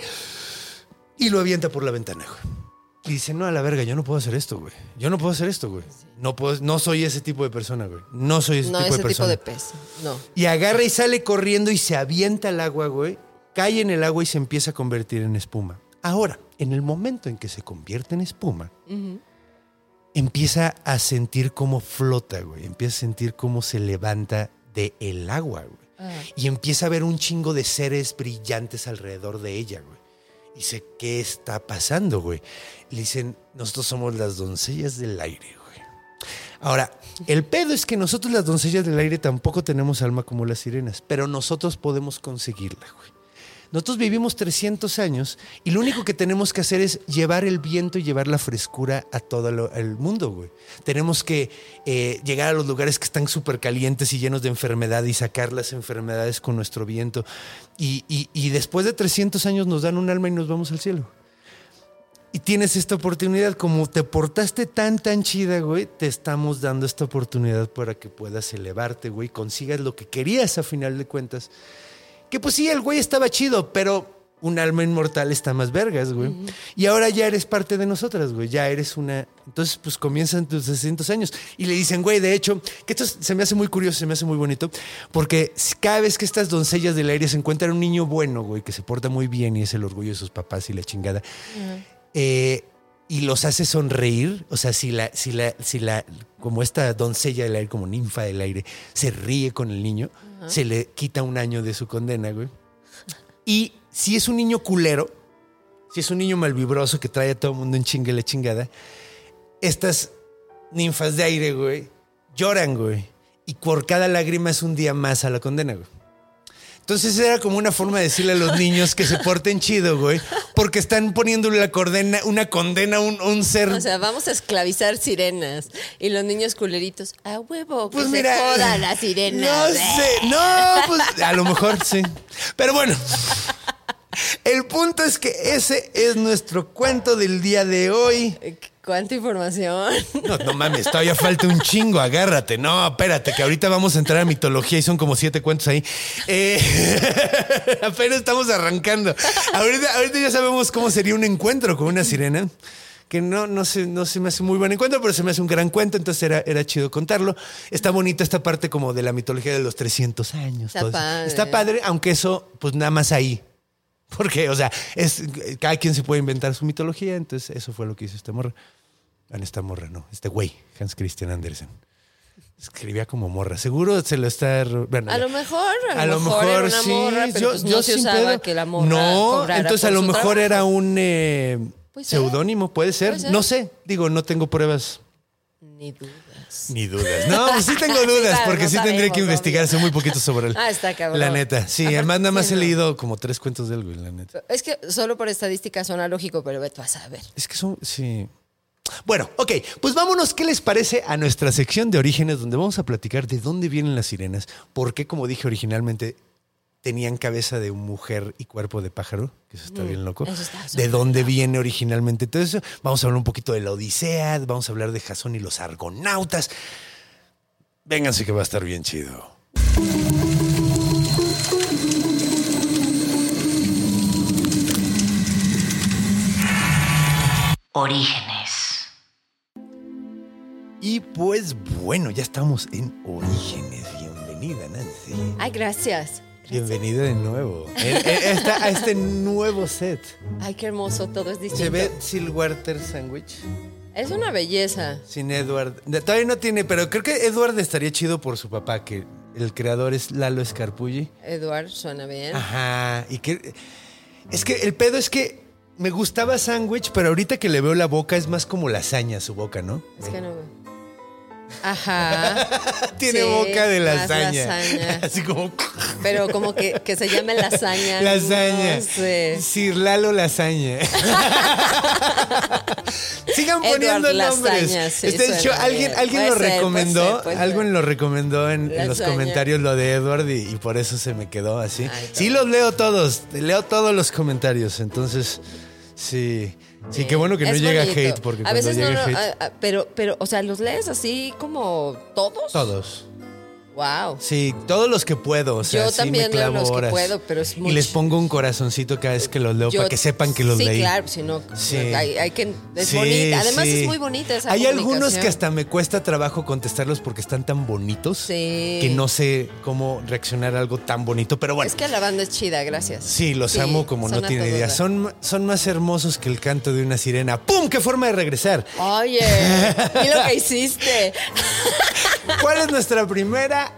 Y lo avienta por la ventana, güey. Y dice, no, a la verga, yo no puedo hacer esto, güey. Yo no puedo hacer esto, güey. No, puedo, no soy ese tipo de persona, güey. No soy ese No, tipo ese de tipo persona. de pez. No. Y agarra y sale corriendo y se avienta al agua, güey. cae en el agua y se empieza a convertir en espuma. Ahora, en el momento en que se convierte en espuma, empieza a sentir cómo flota, güey. Empieza a sentir cómo se levanta del el agua, güey. Y empieza a ver un chingo de seres brillantes alrededor de ella, güey. Y dice, ¿qué está pasando, güey? Le dicen, nosotros somos las doncellas del aire, güey. Ahora, el pedo es que nosotros las doncellas del aire tampoco tenemos alma como las sirenas, pero nosotros podemos conseguirla, güey. Nosotros vivimos 300 años y lo único que tenemos que hacer es llevar el viento y llevar la frescura a todo lo- el mundo, güey. Tenemos que eh, llegar a los lugares que están súper calientes y llenos de enfermedad y sacar las enfermedades con nuestro viento. Y, y- después de 300 años nos dan un alma y nos vamos al cielo. Y tienes esta oportunidad, como te portaste tan, tan chida, güey, te estamos dando esta oportunidad para que puedas elevarte, güey, consigas lo que querías a final de cuentas. Que pues sí, el güey estaba chido, pero un alma inmortal está más vergas, güey. Y ahora ya eres parte de nosotras, güey, ya eres una... Entonces, pues comienzan tus 600 años. Y le dicen, güey, de hecho, que esto se me hace muy curioso, se me hace muy bonito, porque cada vez que estas doncellas del aire se encuentran un niño bueno, güey, que se porta muy bien y es el orgullo de sus papás y la chingada, eh, y los hace sonreír. O sea, si la, si la, si la, como esta doncella del aire, como ninfa del aire, se ríe con el niño, se le quita un año de su condena, güey. Y si es un niño culero, si es un niño malvibroso que trae a todo el mundo en chingue la chingada, estas ninfas de aire, güey, lloran, güey. Y por cada lágrima es un día más a la condena, güey. Entonces era como una forma de decirle a los niños que se porten chido, güey, porque están poniéndole la condena, una condena a un, ser. O sea, vamos a esclavizar sirenas. Y los niños culeritos, a huevo, que pues se mira, joda la sirena. No sé, no, pues a lo mejor sí. Pero bueno, el punto es que ese es nuestro cuento del día de hoy. ¿Cuánta información? No, no mames, todavía falta un chingo, agárrate. No, espérate, que ahorita vamos a entrar a mitología y son como siete cuentos ahí. Eh, apenas estamos arrancando. Ahorita, ahorita ya sabemos cómo sería un encuentro con una sirena. Que no, no, se, no se me hace muy buen encuentro, pero se me hace un gran cuento, entonces era, era chido contarlo. Está bonita esta parte como de la mitología de los 300 años. Está padre. Está padre, aunque eso, pues nada más ahí. Porque, o sea, es, cada quien se puede inventar su mitología, entonces eso fue lo que hizo esta morra. Ah, esta morra, no, este güey, Hans Christian Andersen. Escribía como morra. Seguro se lo está. bueno, A lo mejor, a lo mejor era una morra, pero pues no se usaba pedo. que la morra No, entonces a lo mejor trabajo. era un eh, Puede seudónimo, puede ser. Puede ser. No sé, digo, no tengo pruebas. Ni dudas. Ni dudas. No, pues sí tengo dudas, claro, porque no sí tendría que investigar, obvio. sé muy poquito sobre él. Ah, está cabrón. La neta. Sí, además nada más sí, he no. leído como tres cuentos de él, güey, la neta. Es que solo por estadística suena lógico, pero vete a saber. Es que son, sí. Bueno, ok, pues vámonos, ¿qué les parece a nuestra sección de orígenes donde vamos a platicar de dónde vienen las sirenas? ¿Por qué, como dije originalmente, tenían cabeza de mujer y cuerpo de pájaro? Que eso está bien loco. Mm, eso está ¿De dónde viene originalmente todo eso? Vamos a hablar un poquito de la Odisea, vamos a hablar de Jasón y los argonautas. Vénganse que va a estar bien chido. Orígenes. Y pues bueno, ya estamos en Orígenes. Bienvenida, Nancy. Ay, gracias. Bienvenida de nuevo en esta- a este nuevo set. Ay, qué hermoso, todo es distinto. Se ve Silwater Sandwich Es una belleza. sin Edward. Todavía no tiene, pero creo que Edward estaría chido por su papá, que el creador es Lalo Scarpulli. Eduard, suena bien. Ajá. Y que. Es que el pedo es que me gustaba Sandwich, pero ahorita que le veo la boca es más como lasaña su boca, ¿no? Es que no veo. Ajá. Tiene Sí, boca de lasaña. lasaña. Así como. Pero como que, que se llame lasaña. Lasaña. No sé. Sir Lalo Lasaña. Sigan Edward poniendo nombres. Lasaña, sí, hecho, alguien, alguien lo ser, puede recomendó. ser, puede alguien lo recomendó en, los comentarios lo de Edward y, y por eso se me quedó así. Ay, sí, los leo todos. Leo todos los comentarios. Entonces, sí. Sí, qué bueno que no Es llega bonito. hate porque a cuando veces no, llega no, hate. a- a- pero, pero, o sea, los lees así como todos. todos. Wow. Sí, todos los que puedo. O sea, Yo sí también me leo clavo que puedo, pero es Y mucho. les pongo un corazoncito cada vez que los leo Yo- para que sepan que los sí, leí. claro, si no, Sí. hay, hay que, es Sí, bonita. Además sí. es muy bonita esa Hay algunos que hasta me cuesta trabajo contestarlos porque están tan bonitos que no sé cómo reaccionar a algo tan bonito. Pero bueno, Es que la banda es chida, gracias. sí, los amo como no tiene idea. Son, son más hermosos que el canto de una sirena. ¡Pum! ¡Qué forma de regresar! Oye, y lo que hiciste. ¿Cuál es nuestra primera,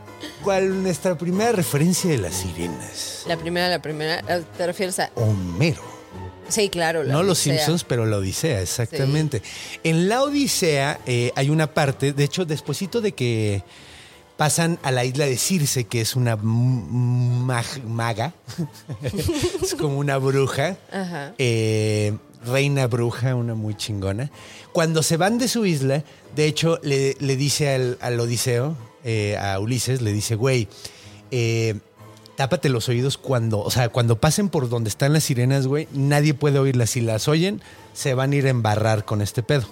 cuál nuestra primera referencia de las sirenas? La primera, la primera, eh, ¿te refieres a...? Homero. Sí, claro. la No los. Simpsons, pero la Odisea, exactamente. En la Odisea eh, hay una parte, de hecho, despuesito de que pasan a la isla de Circe, que es una mag- maga, es como una bruja, Ajá. eh, reina bruja, una muy chingona. Cuando se van de su isla, de hecho, le, le dice al, al Odiseo, eh, a Ulises, le dice, güey, eh, tápate los oídos cuando, o sea, cuando pasen por donde están las sirenas, güey, nadie puede oírlas. Si las oyen, se van a ir a embarrar con este pedo.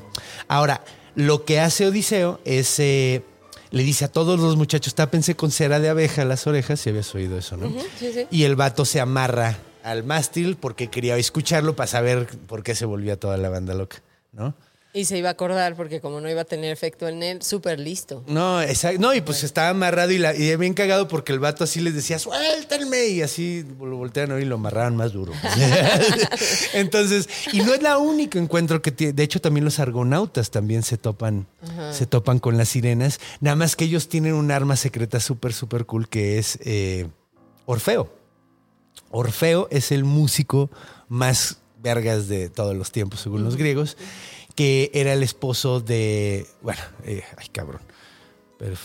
Ahora, lo que hace Odiseo es, eh, le dice a todos los muchachos, tápense con cera de abeja las orejas, si habías oído eso, ¿no? sí, sí. Y el vato se amarra al mástil porque quería escucharlo para saber por qué se volvía toda la banda loca, ¿no? Y se iba a acordar porque como no iba a tener efecto en él, súper listo. No, exacto. No, y pues estaba amarrado y, la, y bien cagado porque el vato así les decía, suéltenme. Y así lo voltearon a oír y lo amarraban más duro. Entonces, y no es la único encuentro que tiene. De hecho, también los argonautas también se topan, se topan con las sirenas. Nada más que ellos tienen un arma secreta súper, súper cool que es eh, Orfeo. Orfeo es el músico más vergas de todos los tiempos, según los griegos, que era el esposo de, bueno, eh, ay cabrón, pero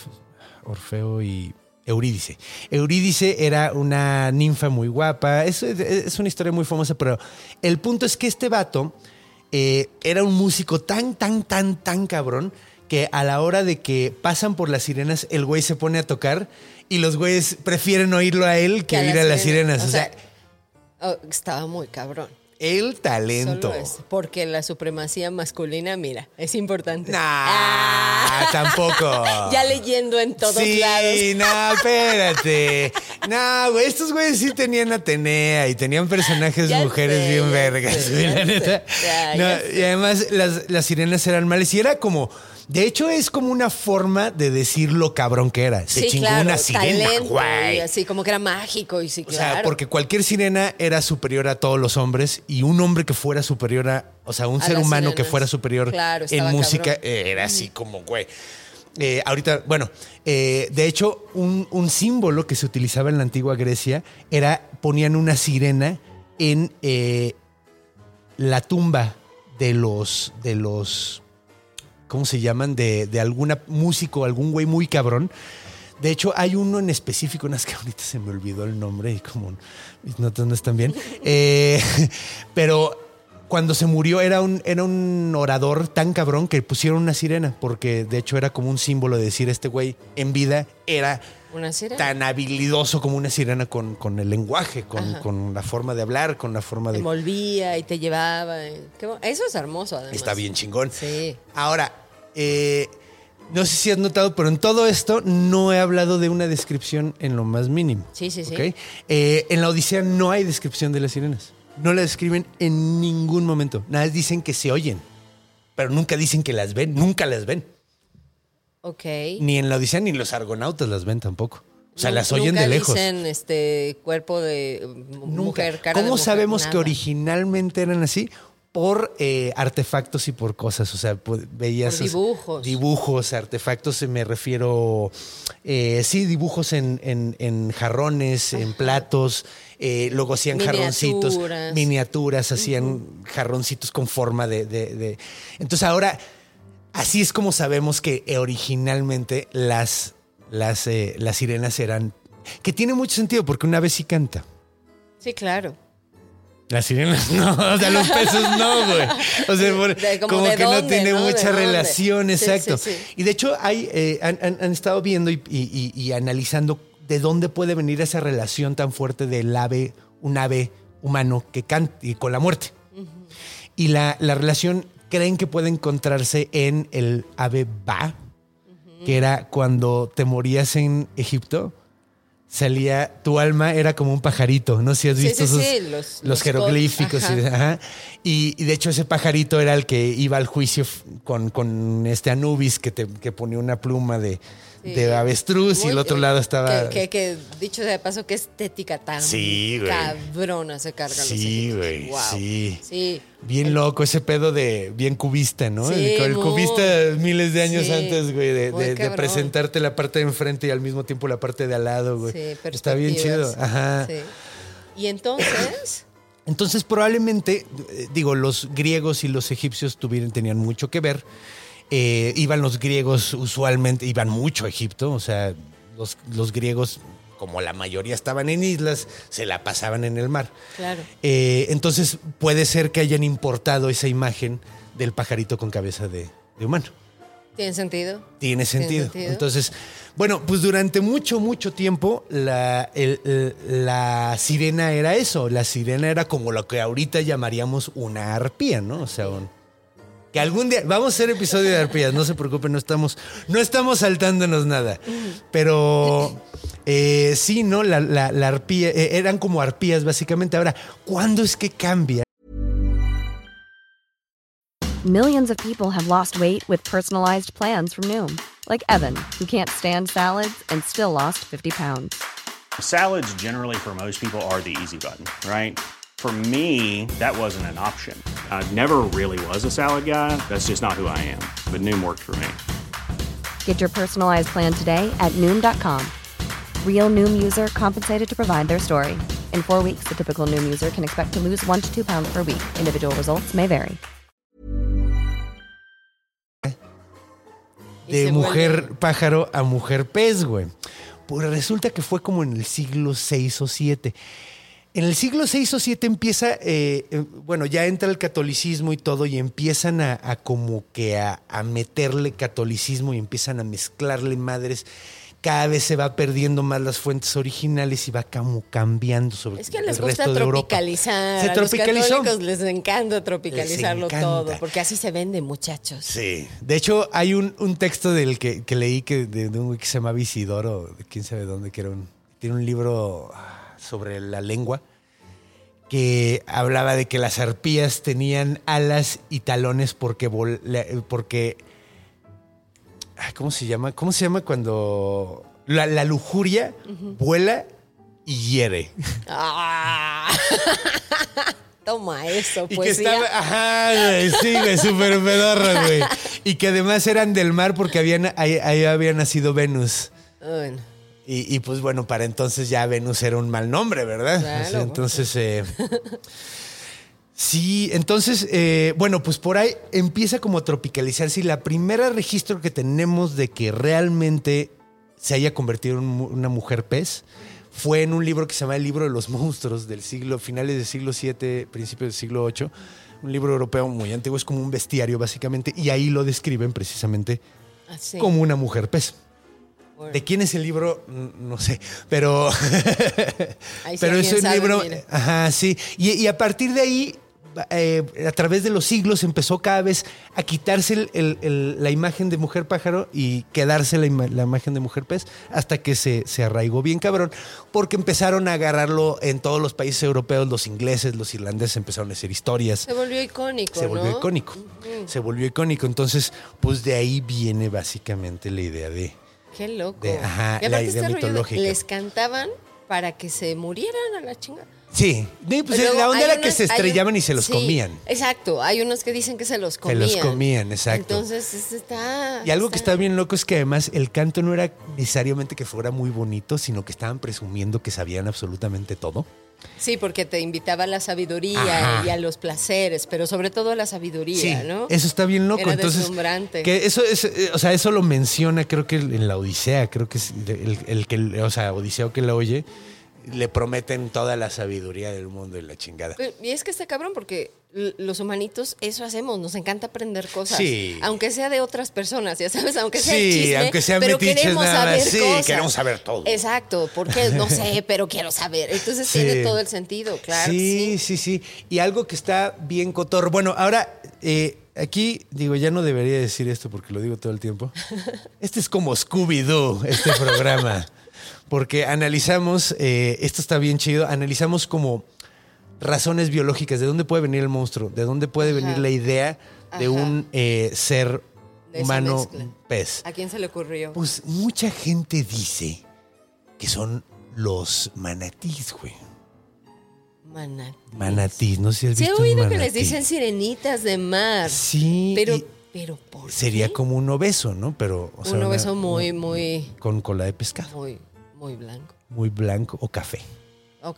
Orfeo y Eurídice. Eurídice era una ninfa muy guapa, es, es una historia muy famosa, pero el punto es que este vato eh, era un músico tan, tan, tan, tan cabrón que a la hora de que pasan por las sirenas, el güey se pone a tocar y los güeyes prefieren oírlo a él que, a oír las a las sirenas. sirenas. O sea, oh, estaba muy cabrón. El talento. Solo. Porque la supremacía masculina, mira, es importante. Nah, tampoco. Ya leyendo en todos sí, lados. no, espérate. No, güey, estos güeyes sí tenían Atenea y tenían personajes Ya mujeres sé, bien vergas, la neta. Ya, No, ya sé. y además las, las sirenas eran males y era como, de hecho es como una forma de decir lo cabrón que era. Se sí, chingó claro, una sirena, güey. así como que era mágico y sí, O sea, porque cualquier sirena era superior a todos los hombres y un hombre que fuera superior a, o sea, un A ser humano que fuera superior Claro, en música cabrón. era así como, güey. Eh, ahorita, bueno, eh, de hecho, un, un símbolo que se utilizaba en la antigua Grecia era, ponían una sirena en eh, la tumba de los, de los, ¿cómo se llaman? De, de alguna músico, algún güey muy cabrón. De hecho, hay uno en específico, es que ahorita se me olvidó el nombre y como mis notas no están bien. Eh, pero cuando se murió era un, era un orador tan cabrón que pusieron una sirena, porque de hecho era como un símbolo de decir este güey en vida era Una sirena. tan habilidoso como una sirena con, con el lenguaje, con, con la forma de hablar, con la forma Te de... envolvía y te llevaba. bo- Eso es hermoso, además. Está bien chingón. Sí. Ahora, eh, no sé si has notado, pero en todo esto no he hablado de una descripción en lo más mínimo. Sí, sí, sí. Eh, en la Odisea no hay descripción de las sirenas. No la describen en ningún momento. Nada más dicen que se oyen, pero nunca dicen que las ven, nunca las ven. Ok. Ni en la Odisea ni los argonautas las ven tampoco. O sea, las oyen nunca de lejos. dicen este cuerpo de m- Nunca. mujer, cara de ¿Cómo mujer, sabemos que originalmente eran así? Por eh, artefactos y por cosas. O sea, veías. Por dibujos. Dibujos, artefactos, me refiero. eh, sí, dibujos en, en- en jarrones, en platos. Eh, luego hacían jarroncitos, Miniaturas. hacían jarroncitos con forma de, de- de- Entonces ahora, así es como sabemos que originalmente las, las, eh, las sirenas eran. Que tiene mucho sentido porque una vez sí canta. Sí, claro. Las sirenas no, o sea, los peces no, güey. O sea, por- De- como que no tiene ¿no? ¿De mucha relación, exacto. sí, sí. Y de hecho, hay, eh, han, han- han estado viendo y, y- y- y analizando de dónde puede venir esa relación tan fuerte del ave, un ave humano que canta y con la muerte. Y la, la relación creen que puede encontrarse en el ave ba, que era cuando te morías en Egipto, salía, tu alma era como un pajarito, no sé si has visto sí, esos- sí, los, jeroglíficos. y, ajá. Y- y de hecho ese pajarito era el que iba al juicio con, con este Anubis que, te, que ponía una pluma de, Sí. de avestruz y el otro lado estaba... Que, que- que, dicho sea de paso, que estética tan Sí, güey. cabrona se carga Sí, güey, Wow. sí. Sí. Bien loco ese pedo de bien cubista, ¿no? Sí, el, el muy. cubista miles de años Sí, antes, güey, de, presentarte la parte de enfrente y al mismo tiempo la parte de al lado, güey. Sí, Está bien chido. Ajá. Sí. Y entonces, Entonces, probablemente, eh, digo, los griegos y los egipcios tuvieron, tenían mucho que ver. Eh, iban los griegos usualmente, iban mucho a Egipto, o sea, los, los griegos, como la mayoría estaban en islas, se la pasaban en el mar. claro. Eh, entonces, puede ser que hayan importado esa imagen del pajarito con cabeza de, de humano. ¿Tiene sentido? Tiene sentido. sentido. Entonces, bueno, pues durante mucho, mucho tiempo la, el- el- la sirena era eso. La sirena era como lo que ahorita llamaríamos una arpía, ¿no? O sea, un- que algún día vamos a hacer episodio de arpías, no se preocupen, no estamos, no estamos saltándonos nada. Pero eh, sí, ¿no? La, la- la arpía, eh, eran como arpías básicamente. Ahora, ¿cuándo es que cambia? Millions of people have lost weight with personalized plans from Noom, like Evan, who can't stand salads and still lost 50 pounds. Salads, generally, for most people, are the easy button, right? For me, that wasn't an option. I never really was a salad guy. That's just not who I am. But Noom worked for me. Get your personalized plan today at Noom.com. Real Noom user compensated to provide their story. In four weeks, the typical Noom user can expect to lose one to two pounds per week. Individual results may vary. De mujer pájaro a mujer pez, güey. Pues resulta que fue como en el siglo VI o VII. En el siglo VI o VII empieza, eh, eh, bueno, ya entra el catolicismo y todo, y empiezan a, a como que a, a meterle catolicismo y empiezan a mezclarle madres. Cada vez se va perdiendo más las fuentes originales y va como cambiando sobre Es que el les gusta resto de Europa. tropicalizar. Se a tropicalizó. Los católicos les encanta tropicalizarlo Les encanta. todo, porque así se vende, muchachos. Sí. De hecho, hay un, un texto del que, que leí que de, de un güey que se llama Isidoro, de quién sabe dónde, que era un, tiene un libro ah, sobre la lengua, que hablaba de que las arpías tenían alas y talones porque, porque ¿cómo se llama? ¿Cómo se llama cuando la, la lujuria vuela y hiere? Ah. Toma eso, Y que pues. estaba, ajá, güey, sí, güey, súper pedorro, güey. Y que además eran del mar porque habían, ahí, ahí había nacido Venus. Bueno, Y, y, pues bueno, para entonces ya Venus era un mal nombre, ¿verdad? Claro. Entonces, eh, sí, entonces, eh, bueno, pues por ahí empieza como a tropicalizarse y la primera registro que tenemos de que realmente se haya convertido en una mujer pez fue en un libro que se llama El libro de los monstruos del siglo, finales del siglo VII, principios del siglo VIII. Un libro europeo muy antiguo, es como un bestiario básicamente, y ahí lo describen precisamente así. como una mujer pez. ¿De quién es el libro? No sé, pero, pero es un sabe, libro, mira. ajá, sí. Y, y a partir de ahí, eh, a través de los siglos, empezó cada vez a quitarse el- el- el- la imagen de mujer pájaro y quedarse la, ima- la imagen de mujer pez hasta que se, se arraigó bien cabrón, porque empezaron a agarrarlo en todos los países europeos, los ingleses, los irlandeses empezaron a hacer historias Se volvió icónico, se volvió ¿no? icónico. Se volvió icónico. Entonces, pues de ahí viene básicamente la idea de. Qué loco. De- ajá, y la idea este de- mitológica. les cantaban para que se murieran a la chinga. Sí, sí, pues Luego la onda era que se un- estrellaban y se los sí, comían. Exacto, hay unos que dicen que se los Se comían. los comían, exacto. Entonces, este está. Y algo que está bien loco es que además el canto no era necesariamente que fuera muy bonito, sino que estaban presumiendo que sabían absolutamente todo. Sí, porque te invitaba a la sabiduría Ajá. y a los placeres, pero sobre todo a la sabiduría, ¿no? Eso está bien loco. Era Entonces, deslumbrante. que eso es, eh, o sea, eso lo menciona, creo que en la Odisea, creo que es el, el que, o sea, Odiseo que la oye, le prometen toda la sabiduría del mundo y la chingada. Y es que está cabrón porque los humanitos eso hacemos, nos encanta aprender cosas. Sí. Aunque sea de otras personas, ya sabes, aunque sea Sí, chisme, aunque sean pero queremos nada más. saber Sí, cosas. queremos saber todo. Exacto, porque no sé, pero quiero saber. Entonces Sí. tiene todo el sentido, claro. Sí, sí, sí. Y algo que está bien cotorro. Bueno, ahora, eh, aquí, digo, ya no debería decir esto porque lo digo todo el tiempo. Este es como Scooby-Doo, este programa. Porque analizamos, eh, esto está bien chido, analizamos como razones biológicas, de dónde puede venir el monstruo, de dónde puede venir la idea de Ajá. un eh, ser De humano pez. ¿A quién se le ocurrió? Pues mucha gente dice que son los manatís, güey. Manatí. Manatís, no sé si has visto un oído que les dicen sirenitas de mar. Sí, Pero, pero ¿por sería qué? como un obeso, ¿no? Pero o sea, un una- obeso muy, muy, con cola de pescado, muy, muy blanco. muy blanco o café.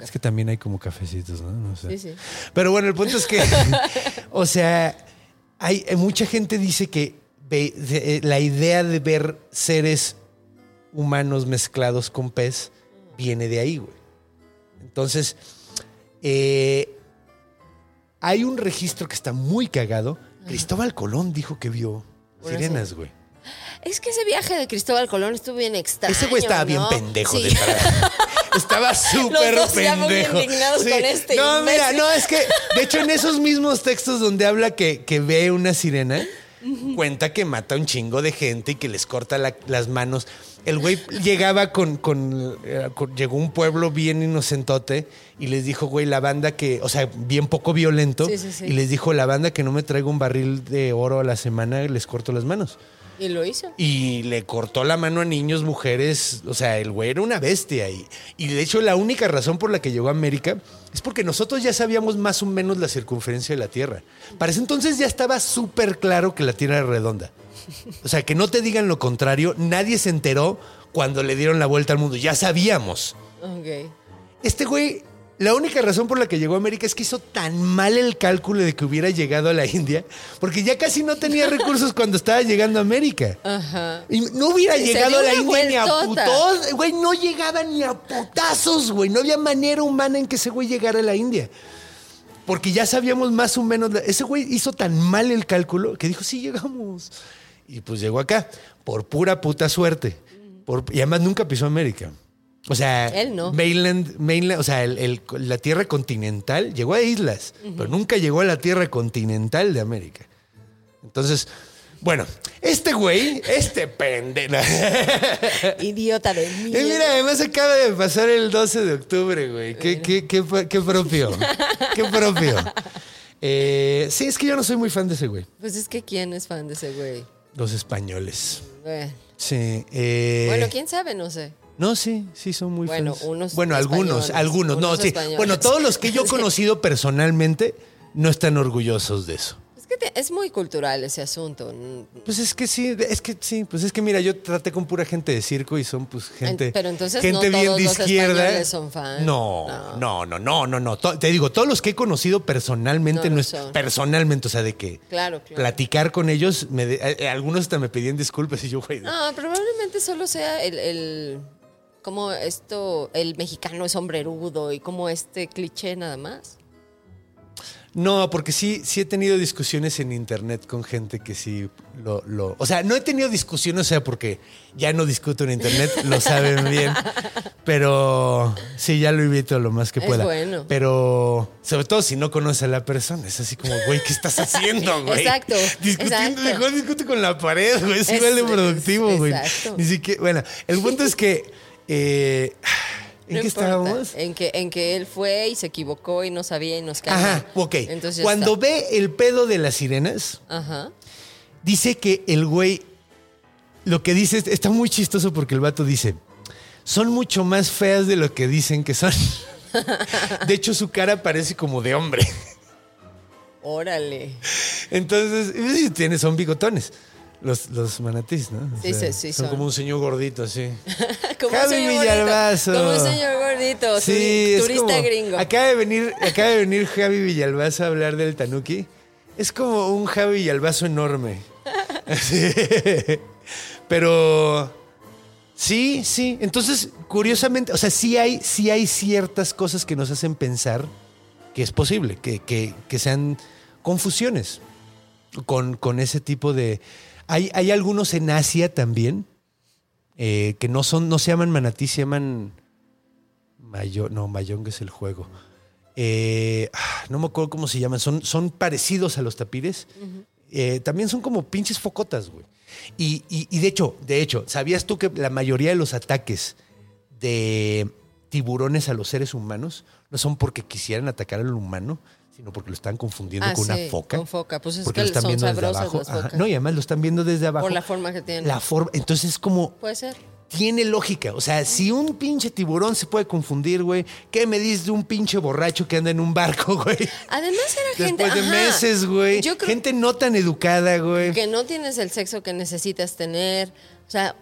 Es que también hay como cafecitos, ¿no? No sé. Sí, sí. Pero bueno, el punto es que, o sea, hay eh, mucha gente dice que ve- de- eh, la idea de ver seres humanos mezclados con pez viene de ahí, güey. Entonces, eh, hay un registro que está muy cagado. Cristóbal Colón dijo que vio sirenas, güey. Es que ese viaje de Cristóbal Colón estuvo bien extraño. Ese güey estaba bien pendejo Sí. de. Estaba súper ya muy pendejo. indignados con este No, mira, no, es que, de hecho, en esos mismos textos donde habla que, que ve una sirena, cuenta que mata un chingo de gente y que les corta la- las manos. El güey llegaba con, con, eh, con- Llegó a un pueblo bien inocentote y les dijo, güey, la banda que. O sea, bien poco violento. Sí, sí, sí. Y les dijo, la banda que no me traiga un barril de oro a la semana, les corto las manos. Y lo hizo. Y le cortó la mano a niños, mujeres. O sea, el güey era una bestia. Y, y de hecho, la única razón por la que llegó a América es porque nosotros ya sabíamos más o menos la circunferencia de la Tierra. Para ese entonces ya estaba súper claro que la Tierra era redonda. O sea, que no te digan lo contrario. Nadie se enteró cuando le dieron la vuelta al mundo. Ya sabíamos. Ok. Este güey, la única razón por la que llegó a América es que hizo tan mal el cálculo de que hubiera llegado a la India, porque ya casi no tenía recursos cuando estaba llegando a América. Ajá. Y no hubiera Y llegado a la India ni a putos. Güey, no llegaba ni a putazos, güey. No había manera humana en que ese güey llegara a la India. Porque ya sabíamos más o menos. Ese güey hizo tan mal el cálculo que dijo, sí, llegamos. Y pues llegó acá, por pura puta suerte. Por- y además nunca pisó América. O sea, Él no. mainland, mainland, o sea, el- el- la tierra continental llegó a islas, pero nunca llegó a la tierra continental de América. Entonces, bueno, este güey, este pendejo. Idiota de mí. Mira, además acaba de pasar el 12 de octubre, güey. Qué, qué, qué, qué propio. Qué propio. Eh, sí, es que yo no soy muy fan de ese güey. Pues es que ¿quién es fan de ese güey? Los españoles. Bueno, Sí. eh, Bueno, quién sabe, no sé. No, sí, sí son muy Bueno, fans. unos Bueno, algunos, algunos. no, sí. españoles. Bueno, todos los que yo he conocido personalmente no están orgullosos de eso. Es que te- es muy cultural ese asunto. Pues es que sí, es que sí, pues es que mira, yo traté con pura gente de circo y son pues gente, pero entonces gente no bien todos de los izquierda. españoles son fan. No, No. no, no, no, no, no. Te digo, todos los que he conocido personalmente, No es son. personalmente, o sea, de que Claro, claro. platicar con ellos, me de- eh, eh, algunos hasta me pedían disculpas y yo, güey. No, probablemente solo sea el, el- como esto, el mexicano es sombrerudo y como este cliché nada más. No, porque sí, sí he tenido discusiones en internet con gente que sí lo, lo. O sea, no he tenido discusiones, o sea, porque ya no discuto en internet, lo saben bien. Pero sí, ya lo evito lo más que Es pueda. bueno. Pero sobre todo si no conoces a la persona, es así como, güey, ¿qué estás haciendo, güey? Exacto, Discutiendo, mejor discute con la pared, güey. Es Es- igual de productivo, güey. exacto. Ni siquiera. Bueno, el punto es que. Eh, ¿En No qué estábamos? En que, en que él fue y se equivocó y no sabía y nos cayó. Ajá, ok. Entonces Cuando está. ve el pedo de las sirenas, Ajá. dice que el güey, lo que dice, está muy chistoso porque el vato dice, son mucho más feas de lo que dicen que son. De hecho, su cara parece como de hombre. Órale. Entonces, tiene, son bigotones. Los, los manatís, ¿no? O Sí, sí, sí, Son son. como un señor gordito, así. Como Javi un señor Villalbazo. Gordito, como un señor gordito, Sí, turista como- gringo. Acaba de venir, acaba de venir Javi Villalbazo a hablar del Tanuki. Es como un Javi Villalbazo enorme. Así. Pero Sí, sí. Entonces, curiosamente, o sea, sí hay, sí hay ciertas cosas que nos hacen pensar que es posible, que, que- que sean confusiones con, con ese tipo de. Hay, hay algunos en Asia también eh, que no son, no se llaman manatí, se llaman. Mayo, no, Mayong es el juego. Eh, ah, no me acuerdo cómo se llaman. Son, son parecidos a los tapires. Eh, también son como pinches focotas, güey. Y, y- y de hecho, de hecho, ¿sabías tú que la mayoría de los ataques de tiburones a los seres humanos no son porque quisieran atacar al humano, sino porque lo están confundiendo Ah, con sí, una foca? con foca. Pues es porque que lo están son viendo desde abajo. las Ajá. focas. No, y además lo están viendo desde abajo. Por la forma que tienen. La forma. Entonces es como Puede ser. tiene lógica. O sea, si un pinche tiburón se puede confundir, güey, ¿qué me dices de un pinche borracho que anda en un barco, güey? Además era gente. Después de ajá. meses, güey. Yo creo Gente no tan educada, güey. que no tienes el sexo que necesitas tener. O sea,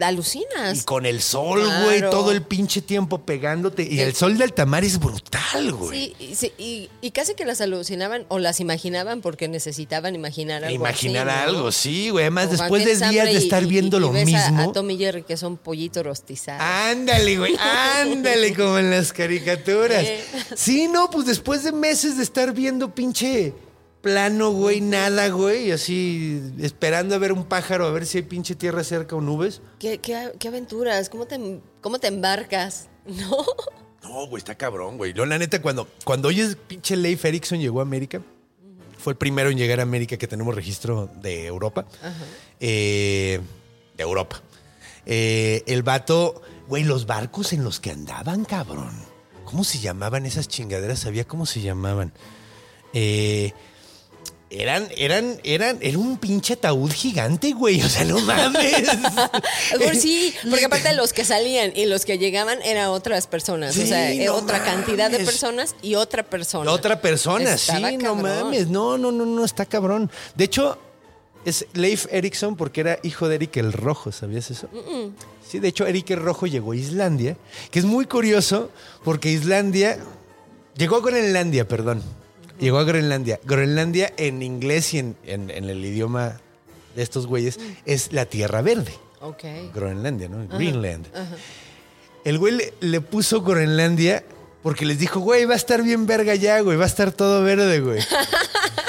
alucinas. Y con el sol, Claro. güey, todo el pinche tiempo pegándote. Y Sí. el sol de altamar es brutal, güey. Sí, y, sí, y- y casi que las alucinaban o las imaginaban porque necesitaban imaginar algo. Imaginar así, ¿no? algo, sí, güey. Además, después de días de estar y- viendo y lo ves mismo. A, Tom y Jerry, que son pollitos rostizados. Ándale, güey, ándale, como en las caricaturas. Eh. Sí, no, pues después de meses de estar viendo pinche plano, güey, nada, güey, así esperando a ver un pájaro, a ver si hay pinche tierra cerca o nubes. ¿Qué, qué, qué aventuras? ¿Cómo te, ¿Cómo te embarcas? ¿No? No, güey, está cabrón, güey. Yo, la neta, cuando, cuando oyes pinche Leif Erikson llegó a América, fue el primero en llegar a América que tenemos registro de Europa. Eh, de Europa. Eh, el vato, güey, los barcos en los que andaban, cabrón. ¿Cómo se llamaban esas chingaderas? ¿Sabía cómo se llamaban? Eh, eran, eran, eran, era un pinche ataúd gigante, güey. O sea, no mames. Sí, porque aparte los que salían y los que llegaban eran otras personas. o sea, eh, no otra cantidad de personas y otra persona. Otra persona, Estaba sí, no mames. No, no, no, no, está cabrón. De hecho, es Leif Erikson porque era hijo de Eric el Rojo, ¿sabías eso? Sí, de hecho, Eric el Rojo llegó a Islandia, que es muy curioso porque Islandia. Llegó a Groenlandia, perdón. Llegó a Groenlandia. Groenlandia en inglés y en, en- en el idioma de estos güeyes es la Tierra Verde. Ok. Groenlandia, ¿no? Greenland. El güey le, le puso Groenlandia porque les dijo, güey, va a estar bien verga ya, güey, va a estar todo verde, güey.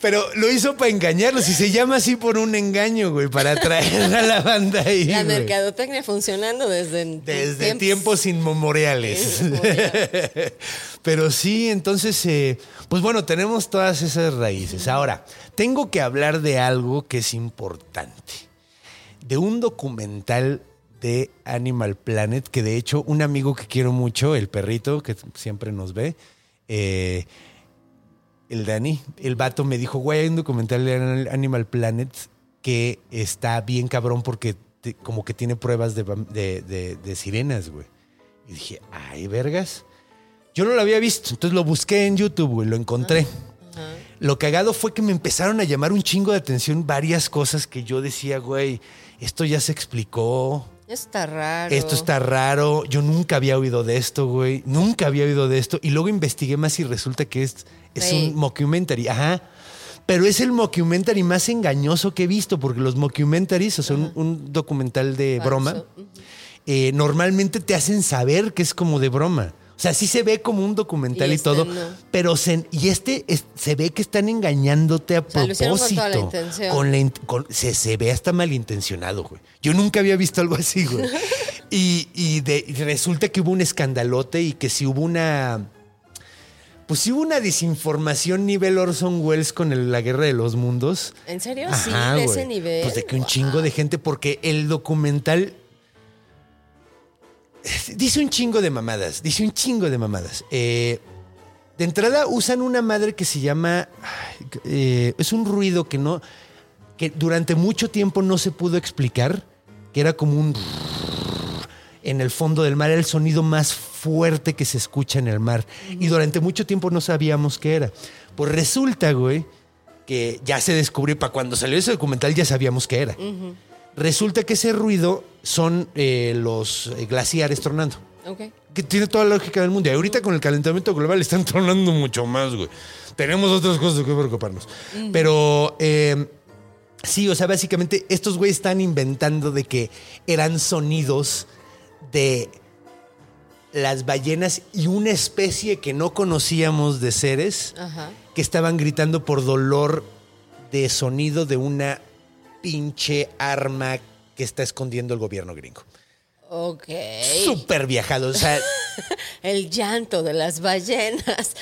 Pero lo hizo para engañarlos y se llama así por un engaño, güey, para atraer a la banda ahí. La güey. mercadotecnia funcionando desde, Desde tiempos inmemoriales. Pero sí, entonces, eh, pues bueno, tenemos todas esas raíces. Ahora, tengo que hablar de algo que es importante. De un documental de Animal Planet, que de hecho un amigo que quiero mucho, el perrito, que siempre nos ve, eh, el Dani, el vato me dijo, güey, hay un documental de Animal Planet que está bien cabrón porque te- como que tiene pruebas de, vam- de- de- de sirenas, güey. Y dije, ay, vergas. Yo no lo había visto, entonces lo busqué en YouTube, güey, lo encontré. Lo cagado fue que me empezaron a llamar un chingo de atención varias cosas que yo decía, güey, esto ya se explicó. Está raro. Esto está raro. Yo nunca había oído de esto, güey. Nunca había oído de esto. Y luego investigué más y resulta que es, es Sí. un mockumentary. Ajá. Pero es el mockumentary más engañoso que he visto, porque los mockumentaries, o sea, un, un documental de Falso. broma, eh, normalmente te hacen saber que es como de broma. O sea, sí se ve como un documental Y y, este todo, no. pero se, y este es- se ve que están engañándote a sea, con propósito. la intención. Con la in- con- se, se ve hasta malintencionado, güey. Yo nunca había visto algo así, güey. y y de- y resulta que hubo un escandalote y que si hubo una. Pues sí hubo una desinformación nivel Orson Welles con el- la guerra de los mundos. ¿En serio? Ajá, sí, de ese nivel. Pues de que un chingo de gente, porque el documental dice un chingo de mamadas, dice un chingo de mamadas. Eh, de entrada usan una madre que se llama, eh, es un ruido que no, que durante mucho tiempo no se pudo explicar, que era como un en el fondo del mar, era el sonido más fuerte que se escucha en el mar. Y durante mucho tiempo no sabíamos qué era. Pues resulta, güey, que ya se descubrió, para cuando salió ese documental ya sabíamos qué era. Resulta que ese ruido son eh, los glaciares tronando. Ok. Que tiene toda la lógica del mundo. Y ahorita con el calentamiento global están tronando mucho más, güey. Tenemos otras cosas de que preocuparnos. Pero eh, Sí, o sea, básicamente estos güeyes están inventando de que eran sonidos de las ballenas y una especie que no conocíamos de seres Ajá. que estaban gritando por dolor de sonido de una pinche arma que está escondiendo el gobierno gringo. Ok. Súper viajado, o sea, El llanto de las ballenas.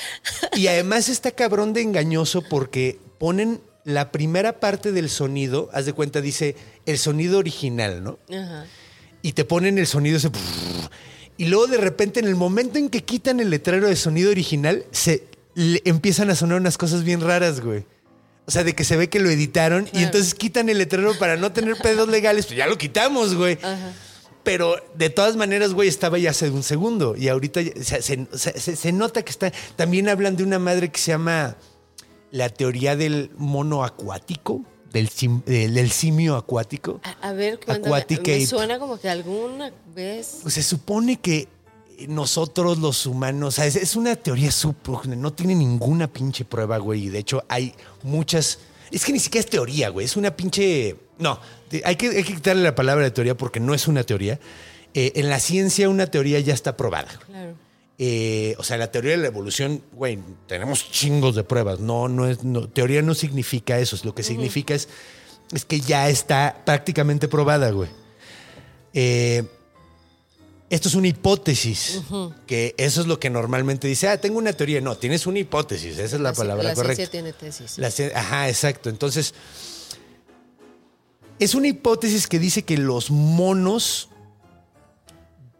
y además está cabrón de engañoso porque ponen la primera parte del sonido, haz de cuenta, dice el sonido original, ¿no? Ajá. Y te ponen el sonido ese. Y luego de repente, en el momento en que quitan el letrero de sonido original, se le- empiezan a sonar unas cosas bien raras, güey. O sea, de que se ve que lo editaron y entonces quitan el letrero para no tener pedos legales. Pues ya lo quitamos, güey. Ajá. Pero de todas maneras, güey, estaba ya hace un segundo. Y ahorita se- se- se nota que está. También hablan de una madre que se llama la teoría del mono acuático, del, sim- del- del simio acuático. A, a ver, Me suena como que alguna vez. Pues se supone que nosotros los humanos, o sea, es, es una teoría súper, no tiene ninguna pinche prueba, güey. Y de hecho hay muchas, es que ni siquiera es teoría, güey, es una pinche, no, hay que, hay que quitarle la palabra de teoría porque no es una teoría. Eh, en la ciencia una teoría ya está probada. Claro. Eh, o sea, la teoría de la evolución, güey, tenemos chingos de pruebas. No, no es, no, teoría no significa eso. Lo que significa es, es que ya está prácticamente probada, güey. Eh, esto es una hipótesis, que eso es lo que normalmente dice, ah, tengo una teoría. No, tienes una hipótesis, esa es la, palabra la correcta. ciencia tiene tesis. La cien- ajá, exacto. Entonces, es una hipótesis que dice que los monos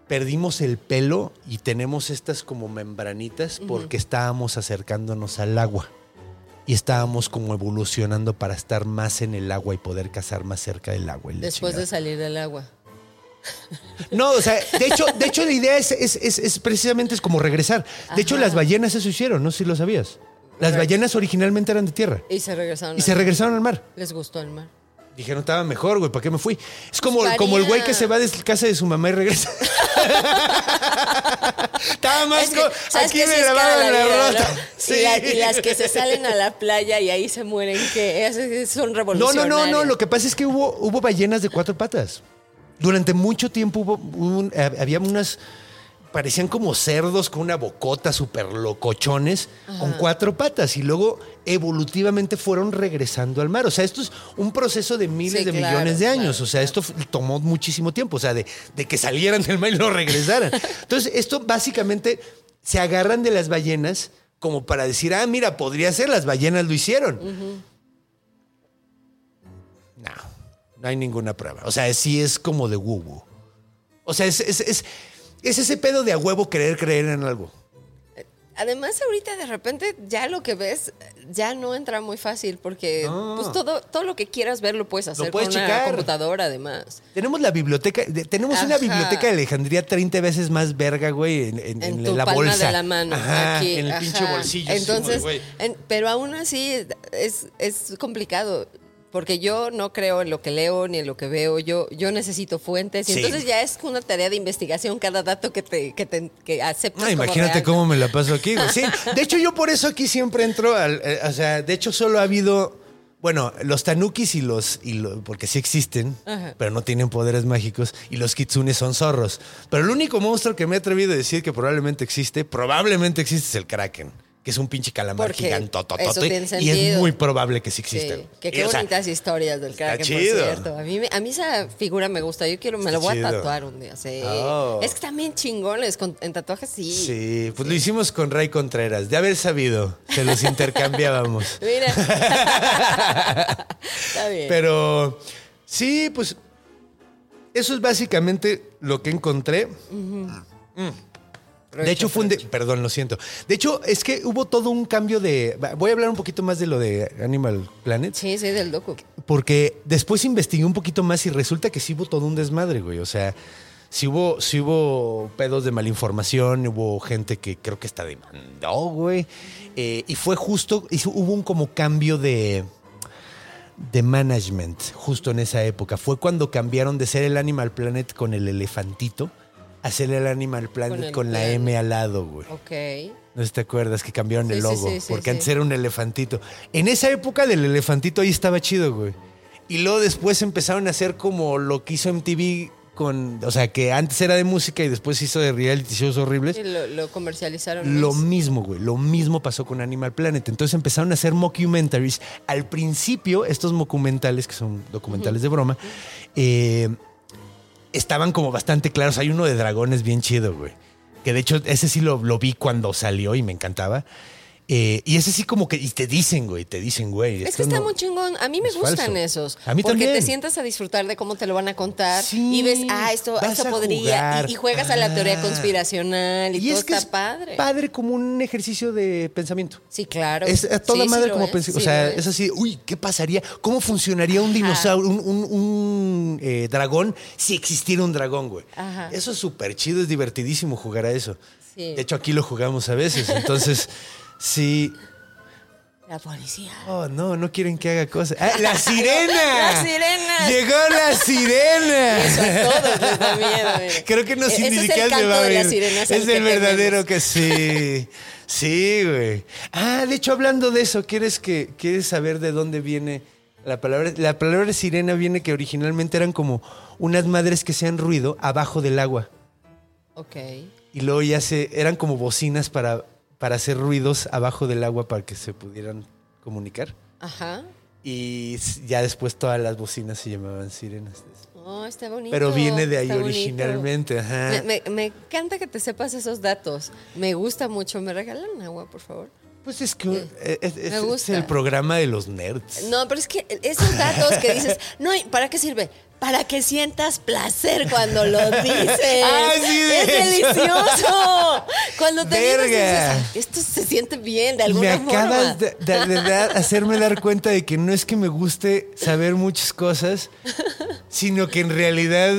perdimos el pelo y tenemos estas como membranitas porque estábamos acercándonos al agua. Y estábamos como evolucionando para estar más en el agua y poder cazar más cerca del agua. Después de salir del agua. No, o sea, de hecho, de hecho la idea es, es- es- es precisamente es como regresar. De hecho, las ballenas eso hicieron, no sé si lo sabías. Las ballenas originalmente eran de tierra Y se regresaron. y al se mar. regresaron al mar. Les gustó el mar. Dijeron, estaba mejor, güey, ¿para qué me fui? Es como, como el güey que se va de casa de su mamá y regresa. estaba más Es que, co- ¿sabes Aquí me grababan la vida, rota. ¿no? Sí. Y, la- y las que se salen a la playa y ahí se mueren, que son No, no, revolucionarias. no, no. Lo que pasa es que hubo, hubo ballenas de cuatro patas. Durante mucho tiempo hubo un- eh, había unas. Parecían como cerdos con una bocota súper locochones con cuatro patas y luego evolutivamente fueron regresando al mar. O sea, esto es un proceso de miles Sí, de claro, millones de años. claro, o sea, esto tomó muchísimo tiempo. O sea, de, de que salieran del mar y no regresaran. Entonces, esto básicamente se agarran de las ballenas como para decir, ah, mira, podría ser, las ballenas lo hicieron. No, no hay ninguna prueba. O sea, sí es como de woo O sea, es, es, es, es ese pedo de a huevo querer creer en algo. Además, ahorita de repente ya lo que ves ya no entra muy fácil porque No. pues todo, todo lo que quieras ver lo puedes hacer puedes con una checar. computadora además. Tenemos la biblioteca, tenemos una biblioteca de Alejandría 30 veces más verga, güey, en, en- En en tu la palma bolsa. de la mano. Ajá, aquí, en el ajá. pinche bolsillo. Entonces, pero aún así es, es complicado. Porque yo no creo en lo que leo ni en lo que veo. Yo, yo necesito fuentes. Y Sí. entonces ya es una tarea de investigación cada dato que te, que te que aceptas. No, como imagínate real. cómo me la paso aquí. Sí, de hecho yo por eso aquí siempre entro al, eh, o sea, de hecho solo ha habido, bueno, los tanukis y los, y lo- porque sí existen, Ajá. pero no tienen poderes mágicos, y los kitsunes son zorros. Pero el único monstruo que me he atrevido a decir que probablemente existe, probablemente existe es el kraken, que es un pinche calamar Porque gigantototote, eso tiene y es sentido. muy probable que sí Sí, exista. que Y, qué o sea, bonitas historias del está Kraken, por chido. cierto. A mí, me- a mí esa figura me gusta. Yo quiero, me Está lo voy chido. a tatuar un día. Sí. Oh. Es que también chingones. con- en tatuajes sí. Sí, pues lo hicimos con Ray Contreras. De haber sabido, se los intercambiábamos. Mira. Está bien. Pero sí, pues eso es básicamente lo que encontré. De hecho, fue un... de- Perdón, lo siento. De hecho, es que hubo todo un cambio de... Voy a hablar un poquito más de lo de Animal Planet. Sí, sí, del docu. Porque después investigué un poquito más y resulta que sí hubo todo un desmadre, güey. O sea, sí hubo, sí hubo pedos de malinformación, hubo gente que creo que hasta demandó, güey. Eh, y fue justo, hubo un como cambio de, de management justo en esa época. Fue cuando cambiaron de ser el Animal Planet con el elefantito a ser el Animal Planet con, la. M al lado, güey. Ok. No sé si te acuerdas que cambiaron Sí, el logo, sí, sí, porque antes era un elefantito. En esa época del elefantito ahí estaba chido, güey. Y luego después empezaron a hacer como lo que hizo MTV con, o sea, que antes era de música y después hizo de reality shows horribles. Lo, lo comercializaron. Lo más. mismo, güey. Lo mismo pasó con Animal Planet. Entonces empezaron a hacer mockumentaries. Al principio, estos documentales, que son documentales de broma, eh, estaban como bastante claros. Hay uno de dragones bien chido, güey. Que de hecho, ese sí lo, lo vi cuando salió y me encantaba. Eh, y ese sí como que... Y te dicen, güey, te dicen, güey. Es que está no- muy chingón. A mí me es gustan falso. esos. A mí porque también. te sientas a disfrutar de cómo te lo van a contar. Sí, y ves, ah, esto, esto podría. Y, y juegas a la teoría Ah. conspiracional. Y, todo es que está es padre. padre como un ejercicio de pensamiento. Sí, claro. Es a toda Sí, madre como es, pensé. o sea, es así, uy, ¿qué pasaría? ¿Cómo funcionaría un dinosaurio, un, un- un, eh, dragón, si existiera un dragón, güey? Ajá. Eso es súper chido, es divertidísimo jugar a eso. Sí. De hecho, aquí lo jugamos a veces. Entonces, sí. La policía. Oh, no, no quieren que haga cosas. ¡Ah, ¡La sirena! ¡La sirena! ¡Llegó la sirena! Eso a todos les da miedo, mira. Creo que no E- que canto va a venir. Es el verdadero que sí. Sí, güey. Ah, de hecho, hablando de eso, ¿quieres, que, ¿quieres saber de dónde viene la palabra? La palabra sirena viene que originalmente eran como unas madres que hacían ruido abajo del agua. Ok. Y luego ya se. eran como bocinas para, para hacer ruidos abajo del agua para que se pudieran comunicar. Ajá. Y ya después todas las bocinas se llamaban sirenas. Oh, está bonito. Pero viene de ahí está originalmente, ajá. Me, me- me encanta que te sepas esos datos. Me gusta mucho. ¿Me regalan agua, por favor? Pues es que eh, es, es- el programa de los nerds. No, pero es que esos datos que dices, no, ¿y ¿para qué sirve? Para que sientas placer cuando lo dices. Ah, sí, de es delicioso. Cuando te dices, Verga. dices, "Ay, esto se siente bien de Me alguna forma. acabas de, de- de dar- hacerme dar cuenta de que no es que me guste saber muchas cosas, sino que en realidad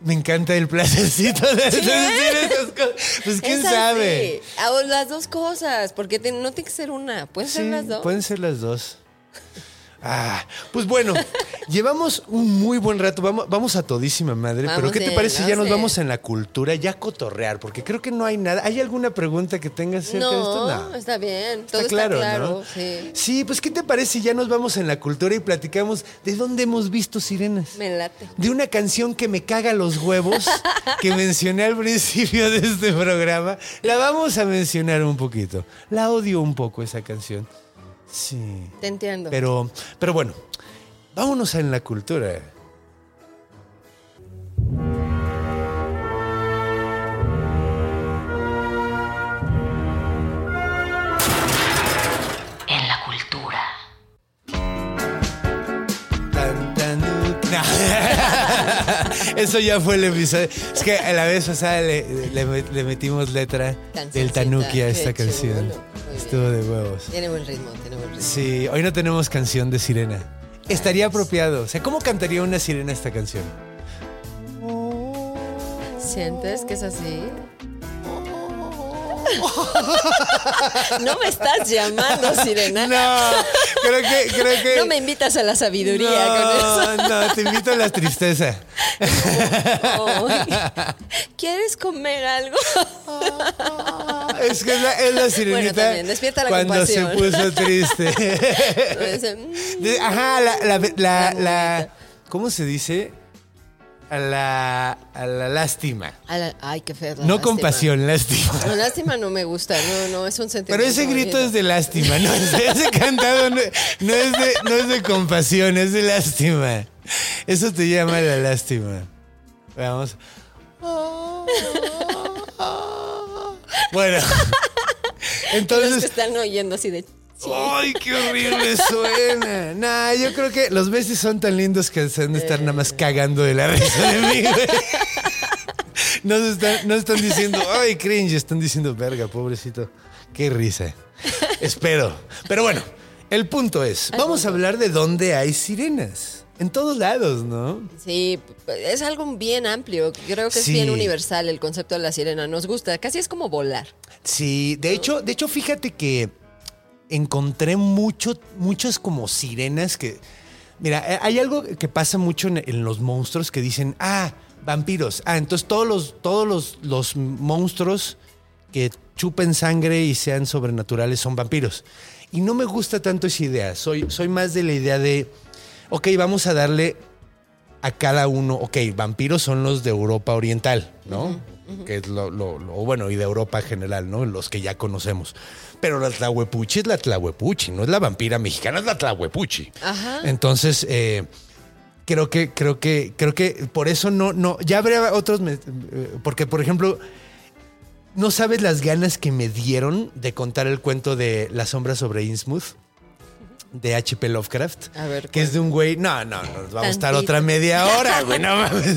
me encanta el placercito de decir esas cosas. Pues quién Es sabe. Ah, las dos cosas, porque te- no tiene que ser una, pueden ser Sí, las dos. pueden ser las dos. Ah, pues bueno, llevamos un muy buen rato, vamos, vamos a todísima madre, pero ¿qué te parece si ya nos vamos en la cultura, ya a cotorrear? Porque creo que no hay nada. ¿Hay alguna pregunta que tengas acerca de esto? No, está bien, Está todo claro, está claro. ¿no? Sí, Sí, pues ¿qué te parece si ya nos vamos en la cultura y platicamos de dónde hemos visto sirenas? me late. De una canción que me caga los huevos, que mencioné al principio de este programa. La vamos a mencionar un poquito. La odio un poco esa canción. Sí. Te entiendo. Pero, pero bueno, vámonos en la cultura. En la cultura. Tan, tan, no. Eso ya fue el episodio. Es que a la vez pasada le, le- le metimos letra del Tanuki a esta canción. chulo. Estuvo de huevos. Tiene buen ritmo, tiene buen ritmo. Sí, hoy no tenemos canción de sirena. Estaría apropiado. O sea, ¿cómo cantaría una sirena esta canción? ¿Sientes que es así? no me estás llamando, Sirena. No, creo que, creo que. No me invitas a la sabiduría con eso. no, no, te invito a la tristeza. ¿Quieres comer algo? Es que es la, es la sirenita. también, despierta la cuando se compasión. puso triste. Dice, "Mm, De- ajá, la, la, la, La la- ¿Cómo se dice? A la, a la lástima. a la- Ay, qué feo. No lástima. compasión, lástima. No, lástima no me gusta, no, no, es un sentimiento. Pero ese grito es de lástima, ¿no? Ese, ese cantado no, no es de, no es de compasión, es de lástima. Eso te llama la lástima. Vamos. Bueno. Los que Entonces. están oyendo así de. ¡Ay, qué horrible suena! Nah, yo creo que los besos son tan lindos que se han de estar nada más cagando de la risa de mí, güey. No, están, no están diciendo, ¡ay, cringe! Están diciendo, verga, pobrecito. ¡Qué risa! Espero. Pero bueno, el punto es, vamos a hablar de dónde hay sirenas. En todos lados, ¿no? Sí, es algo bien amplio. Creo que es Sí. bien universal el concepto de la sirena. Nos gusta, casi es como volar. Sí, de hecho, de hecho, fíjate que encontré mucho, muchas como sirenas que. Mira, eh, hay algo que pasa mucho en, los monstruos que dicen, ah, vampiros. Ah, entonces todos los, todos los, los monstruos que chupen sangre y sean sobrenaturales son vampiros. Y no me gusta tanto esa idea. Soy, soy más de la idea de. ok, vamos a darle a cada uno, ok, vampiros son los de Europa Oriental, ¿no? Que es lo, lo- lo- bueno, y de Europa en general, ¿no? Los que ya conocemos. Pero la Tlahuepuchi es la Tlahuepuchi, no es la vampira mexicana, es la Tlahuepuchi. Ajá. Entonces, eh, creo que, creo que, creo que por eso no, no, ya habría otros, eh, porque por ejemplo, no sabes las ganas que me dieron de contar el cuento de La sombra sobre Innsmouth de H.P. Lovecraft. A ver, Que es de un güey. No, no, nos va a gustar otra media hora, güey. No mames.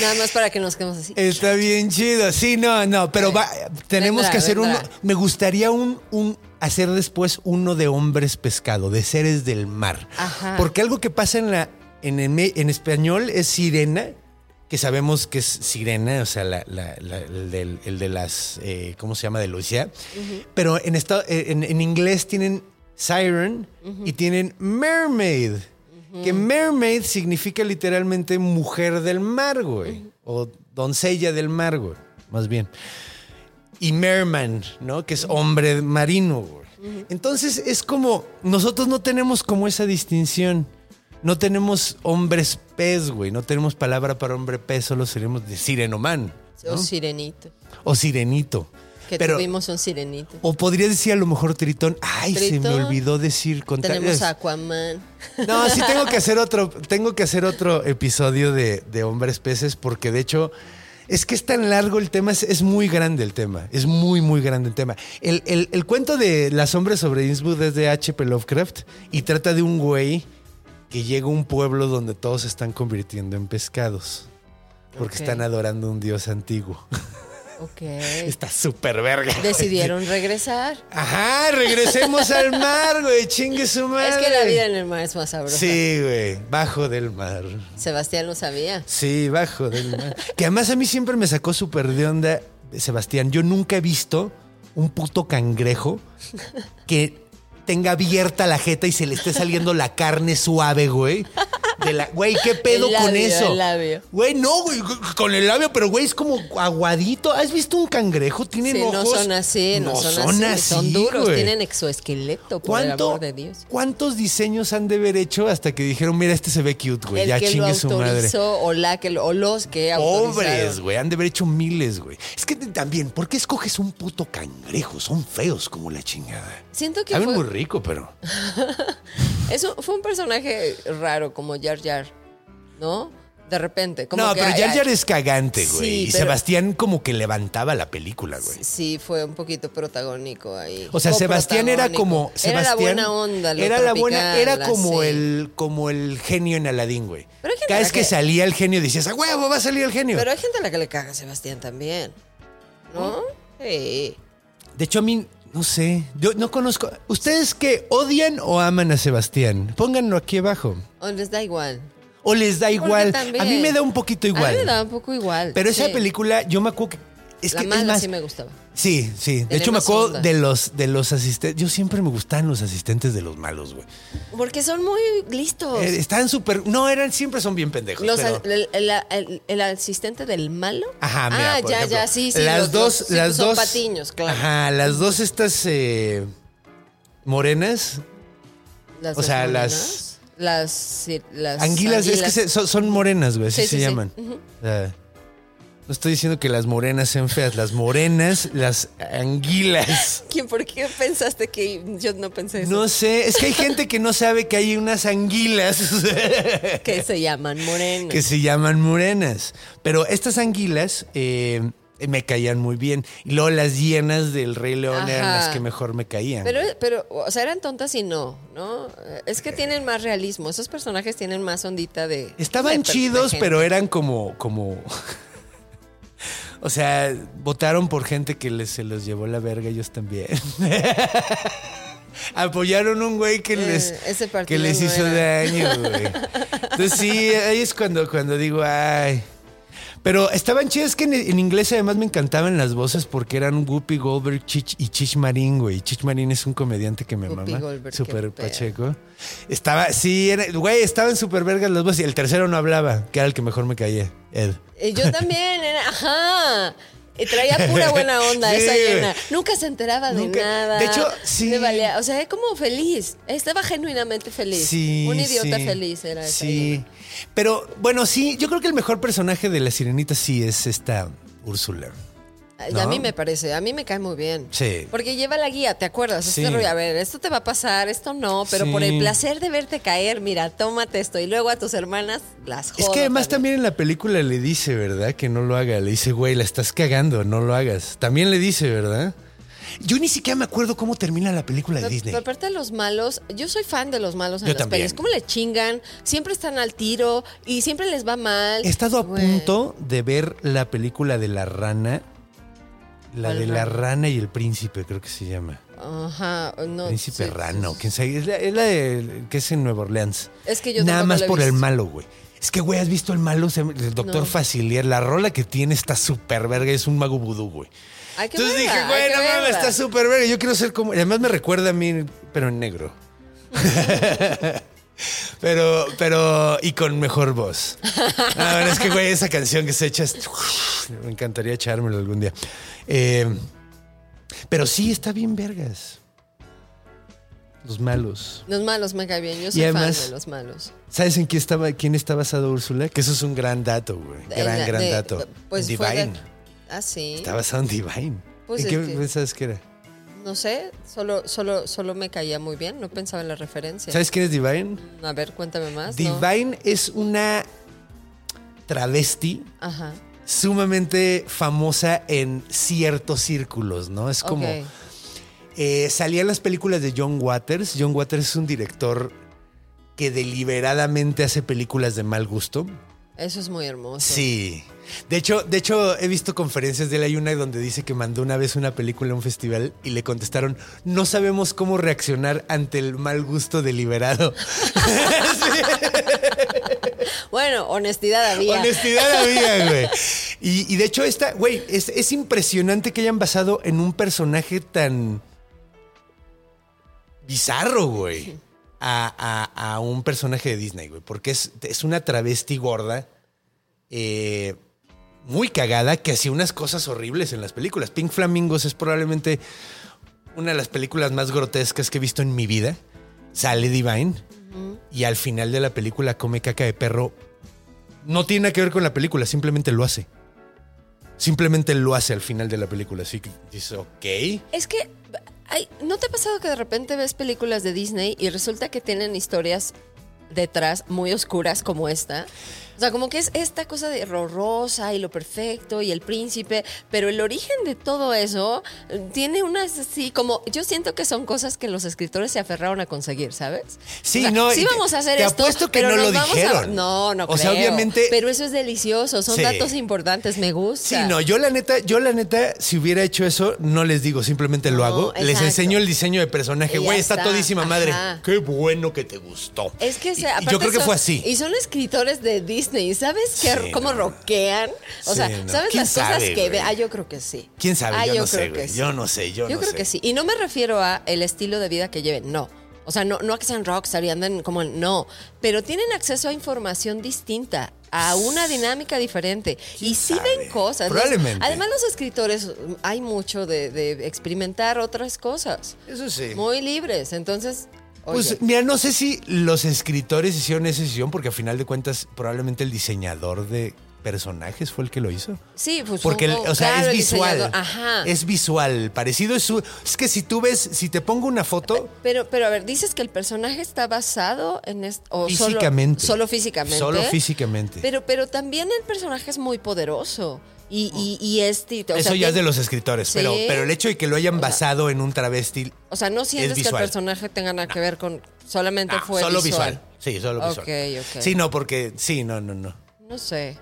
Nada más para que nos quedemos así. Está bien chido. Sí, no, no, pero va, tenemos Vendrá, que hacer vendrá. uno. Me gustaría un, un hacer después uno de hombres pescado, de seres del mar. Ajá. Porque algo que pasa en la en, en, en español es sirena, que sabemos que es sirena, o sea, la- la- la- el, de las, eh, ¿cómo se llama? De Lucia. Pero en, esta- eh, en, en inglés tienen siren y tienen mermaid. Que mermaid significa literalmente mujer del mar, güey. O doncella del mar, güey. Más bien. Y merman, ¿no? Que es hombre marino, güey. Entonces es como, nosotros no tenemos como esa distinción. No tenemos hombres pez, güey. No tenemos palabra para hombre pez, solo seremos de sirenoman. ¿no? O sirenito. O sirenito. Que Pero- tuvimos un sirenito. O podría decir a lo mejor tritón. Ay, se me olvidó decir contar. Tenemos a Aquaman. No, sí tengo que hacer otro, tengo que hacer otro episodio de, de hombres peces, porque de hecho es que es tan largo el tema, es, es muy grande el tema, es muy, muy grande el tema. El, el- el cuento de Las sombras sobre Innsmouth es de H.P. Lovecraft y trata de un güey que llega a un pueblo donde todos se están convirtiendo en pescados. Porque están adorando un dios antiguo. Ok. Está súper verga. Decidieron regresar. Ajá, regresemos al mar, güey. Chingue su madre. Es que la vida en el mar es más sabrosa. Sí, güey. Bajo del mar. Sebastián lo sabía. Sí, bajo del mar. Que además a mí siempre me sacó súper de onda, Sebastián. Yo nunca he visto un puto cangrejo que tenga abierta la jeta y se le esté saliendo la carne suave, güey. De la, güey, ¿qué pedo El con labio, eso? el labio. Güey, no, güey, con el labio, pero güey, es como aguadito. ¿Has visto un cangrejo? Tienen Sí, no ojos. son así, no, son, así. Son duros, güey. tienen exoesqueleto, por el ¿Cuánto- amor de Dios. ¿Cuántos diseños han de haber hecho hasta que dijeron, mira, este se ve cute, güey? el Ya que lo chingue su madre. o, la que, lo- o los que. Pobres, güey. Han de haber hecho miles, güey. Es que también, ¿por qué escoges un puto cangrejo? Son feos como la chingada. Siento que Saben fue, muy rico, pero. eso fue un personaje raro como Jar Jar, ¿no? De repente. Como no, que pero ay, Jar ay, Jar es cagante, güey. Sí, y pero- Sebastián como que levantaba la película, güey. Sí, fue un poquito protagónico ahí. O sea, Sebastián era como. Sebastián, era la buena onda, lo Era la buena, tropical, era como el, como el genio en Aladdin, güey. Pero hay gente Cada vez que- salía el genio decías, ¡a huevo, va a salir el genio! Pero hay gente a la que le caga a Sebastián también. ¿No? Sí. De hecho, a mí, no sé, yo no conozco. ¿Ustedes qué odian o aman a Sebastián? Pónganlo aquí abajo. O les da igual. O les da igual. A mí me da un poquito igual. A mí me da un poco igual. Pero esa película, yo me acuerdo que. Es la que mala es más. sí me gustaba. Sí, sí. De hecho, me acuerdo onda. de los, de los asistentes. Yo siempre me gustaban los asistentes de los malos, güey. Porque son muy listos. Eh, Estaban súper. No, eran, siempre son bien pendejos. Los- pero- el, el- el- el asistente del malo. Ajá, mira, Ah, por ya, ejemplo, ya, sí, sí. Las los- dos, los- sí, las son dos. patiños, claro. Ajá, las dos estas eh, morenas. Las o dos sea, morenas. las- Las, sí, las Anguilas, es que se- son, son morenas, güey, así Sí, se llaman. Sea, no estoy diciendo que las morenas sean feas, las morenas, las anguilas. ¿Quién, ¿Por qué pensaste que yo no pensé eso? No sé, es que hay gente que no sabe que hay unas anguilas Que se llaman morenos. que se llaman morenas. Pero estas anguilas eh, me caían muy bien. Y luego las hienas del Rey León eran las que mejor me caían. Pero, pero, o sea, eran tontas y no, ¿no? Es que tienen más realismo. Esos personajes tienen más ondita de. Estaban de per- de chidos, pero eran como, como. O sea, votaron por gente que les, se los llevó la verga ellos también. Apoyaron un güey que Eh, les, que les no hizo era. daño, güey. Entonces sí, ahí es cuando, cuando digo, ay. Pero estaban chidas que en, en inglés además me encantaban las voces porque eran Whoopi Goldberg Chich, y Chich Marín, güey. Chich Marín es un comediante que me Whoopi mama. Goldberg, pedo. pacheco. Estaba, sí, era- güey, estaban súper vergas las voces. Y el tercero no hablaba, que era el que mejor me caía, Ed. Eh, Yo también, era, ajá. Y traía pura buena onda Sí, esa llena. Nunca se enteraba de nada. de hecho, sí. Le valía- o sea, como feliz. Estaba genuinamente feliz. Sí. Un idiota sí. feliz era esa Sí. llena. Pero bueno, sí, yo creo que el mejor personaje de la sirenita sí es esta Úrsula. A mí me parece, a mí me cae muy bien. Sí. Porque lleva la guía, ¿te acuerdas? Sí. Este rollo, a ver, esto te va a pasar, esto no, pero Sí. por el placer de verte caer, mira, tómate esto. Y luego a tus hermanas las jodo. Es que además también en la película le dice, ¿verdad? Que no lo haga. Le dice, güey, la estás cagando, no lo hagas. También le dice, ¿verdad? Yo ni siquiera me acuerdo cómo termina la película de Pero- Disney. pero aparte de los malos, yo soy fan de los malos en Yo las también. pelis. ¿Cómo le chingan? Siempre están al tiro y siempre les va mal. He estado a punto de ver la película de la rana. La ¿Cuál de la rana? y el príncipe, creo que se llama. Ajá, no. príncipe sí, rana o quién sabe. Es la, es la de- que es en Nueva Orleans. Es que yo Nada más la por el malo, güey. Es que, güey, ¿has visto el malo? El doctor No. Facilier. La rola que tiene está súper verga. Es un mago vudú, güey. Entonces verla, dije, güey, no mames, está súper verga. Yo quiero ser como. y Además me recuerda a mí, pero en negro. pero, pero. Y con mejor voz. A ver, es que, güey, esa canción que se echa. es- Me encantaría echármelo algún día. Eh, pero sí, está bien vergas. Los malos. Los malos me caen bien. Yo soy además- fan de los malos. ¿Sabes en quién, estaba, quién está basado Úrsula? Que eso es un gran dato, güey. Gran, gran de- dato. Pues En fue de- Divine. Ah, sí. Está basado en Divine. Pues ¿En qué que- pensabas que era? No sé, solo, solo, solo me caía muy bien. No pensaba en la referencia. ¿Sabes quién es Divine? A ver, cuéntame más. ¿no? Divine es una travesti Ajá. sumamente famosa en ciertos círculos, ¿no? Es como... Eh, salía en las películas de John Waters. John Waters es un director que deliberadamente hace películas de mal gusto. Eso es muy hermoso. Sí. De hecho, de hecho, he visto conferencias de él. Hay una donde dice que mandó una vez una película a un festival y le contestaron: No sabemos cómo reaccionar ante el mal gusto deliberado. Bueno, honestidad había. Honestidad había, güey. Y, y de hecho, esta, güey, es, es impresionante que hayan basado en un personaje tan bizarro, güey. A, a- a un personaje de Disney, güey. Porque es, es una travesti gorda. eh, muy cagada que hacía unas cosas horribles en las películas. Pink Flamingos es probablemente una de las películas más grotescas que he visto en mi vida. Sale Divine y al final de la película come caca de perro. No tiene nada que ver con la película, simplemente lo hace. Simplemente lo hace al final de la película. Así que dices, ok. Es que, ay, ¿no te ha pasado que de repente ves películas de Disney y resulta que tienen historias detrás muy oscuras como esta? O sea, como que es esta cosa de ro- rosa y lo perfecto y el príncipe, pero el origen de todo eso eh, tiene unas así como yo siento que son cosas que los escritores se aferraron a conseguir, ¿sabes? Sí, O sea, no, Sí vamos a hacer te esto, apuesto que pero no nos lo vamos a- dijeron. No, no O sea, obviamente- Pero eso es delicioso, son Sí. datos importantes, me gusta. Sí, no, yo la neta, yo la neta, si hubiera hecho eso, no les digo, simplemente lo No, hago. Les enseño el diseño de personaje. Güey, está, está. todísima madre. Qué bueno que te gustó. Es que se, y yo creo que son- fue así. Y son escritores de Disney. ¿Sabes qué, Sí, cómo no. rockean? O Sí, sea, no. ¿sabes ¿Quién las cosas sabe, que ve? Ah, yo creo que sí. ¿Quién sabe? Ah, yo, no creo sé, que güey. sí. Yo no sé, yo, Yo no creo sé. que sí. Y no me refiero a el estilo de vida que lleven, no. O sea, no, no a que sean rockstar y anden como en- no, pero tienen acceso a información distinta, a una dinámica diferente. Y sí sabe? ven cosas. Probablemente. además, los escritores, hay mucho de, de experimentar otras cosas. Eso sí. Muy libres. Entonces, Pues oye, mira, no sé si los escritores hicieron esa decisión porque a final de cuentas probablemente el diseñador de personajes fue el que lo hizo. sí, pues Porque, el- o sea, claro, es visual. Ajá. Es visual. Parecido es su. Es que si tú ves, si te pongo una foto. Pero, pero a ver, dices que el personaje está basado en esto. O Físicamente. Solo, físicamente. Solo físicamente. Pero, pero también el personaje es muy poderoso. Y, y, y este. o Eso sea, ya es de los escritores. Pero, Sí. pero el hecho de que lo hayan O sea, basado en un travesti. O sea, no sientes que el personaje tenga nada que ver con. Solamente Ah, fue solo visual. visual. Sí, solo visual. Ok, ok. Sí, no, porque. Sí, no, no, no. No sé.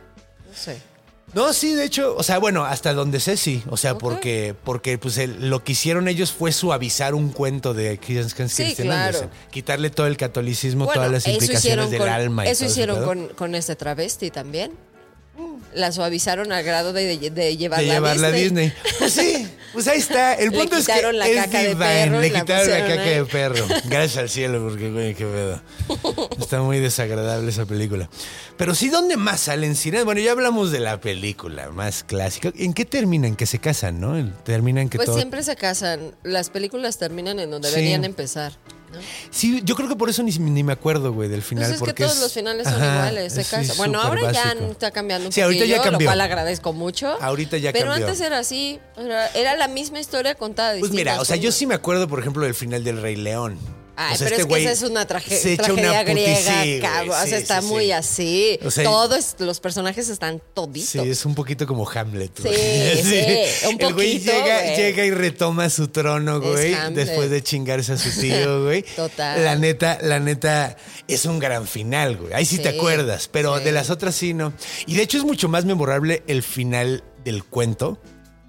No sí, de hecho, o sea, bueno, hasta donde sé, sí. O sea, porque, porque pues el- lo que hicieron ellos fue suavizar un cuento de Sí, Christian claro. Andersen. Quitarle todo el catolicismo, Bueno, todas las implicaciones del con, alma. y Eso todo hicieron con, con este travesti también. La suavizaron al grado de, de, de de llevarla a Disney. Disney. Pues sí, Pues ahí está. El punto es que quitaron la es caca de divine. perro y Le quitaron la caca ahí. de perro. Gracias al cielo, porque, güey, qué pedo. Está muy desagradable esa película. Pero sí, ¿dónde más salen sirenas? Bueno, ya hablamos de la película más clásica. ¿En qué terminan? Que se casan, ¿no? Terminan que Pues todo. siempre se casan. Las películas terminan en donde Sí. deberían empezar. ¿No? Sí, yo creo que por eso ni, ni me acuerdo, güey, del final. Pues es que porque todos los finales son Ajá, iguales, se. Bueno, ahora ya básico. está cambiando un Sí, ahorita ya cambió. lo cual agradezco mucho. Ahorita ya Pero cambió. antes era así, era, la misma historia contada Pues mira, o sea, yo sí me acuerdo, por ejemplo, del final del Rey León. Ay, O sea, pero este es que esa es una traje- se echa tragedia una griega, sí, cabrón. o sea, está sí, muy sí. así. O sea, Todos los personajes están toditos. Sí, es un poquito como Hamlet. Sí, güey. sí, un El güey poquito, llega, güey. llega y retoma su trono, güey, después de chingarse a su tío, güey. Total. La neta, la neta, es un gran final, güey. Ahí sí, te acuerdas, pero de las otras sí, no. Y de hecho es mucho más memorable el final del cuento.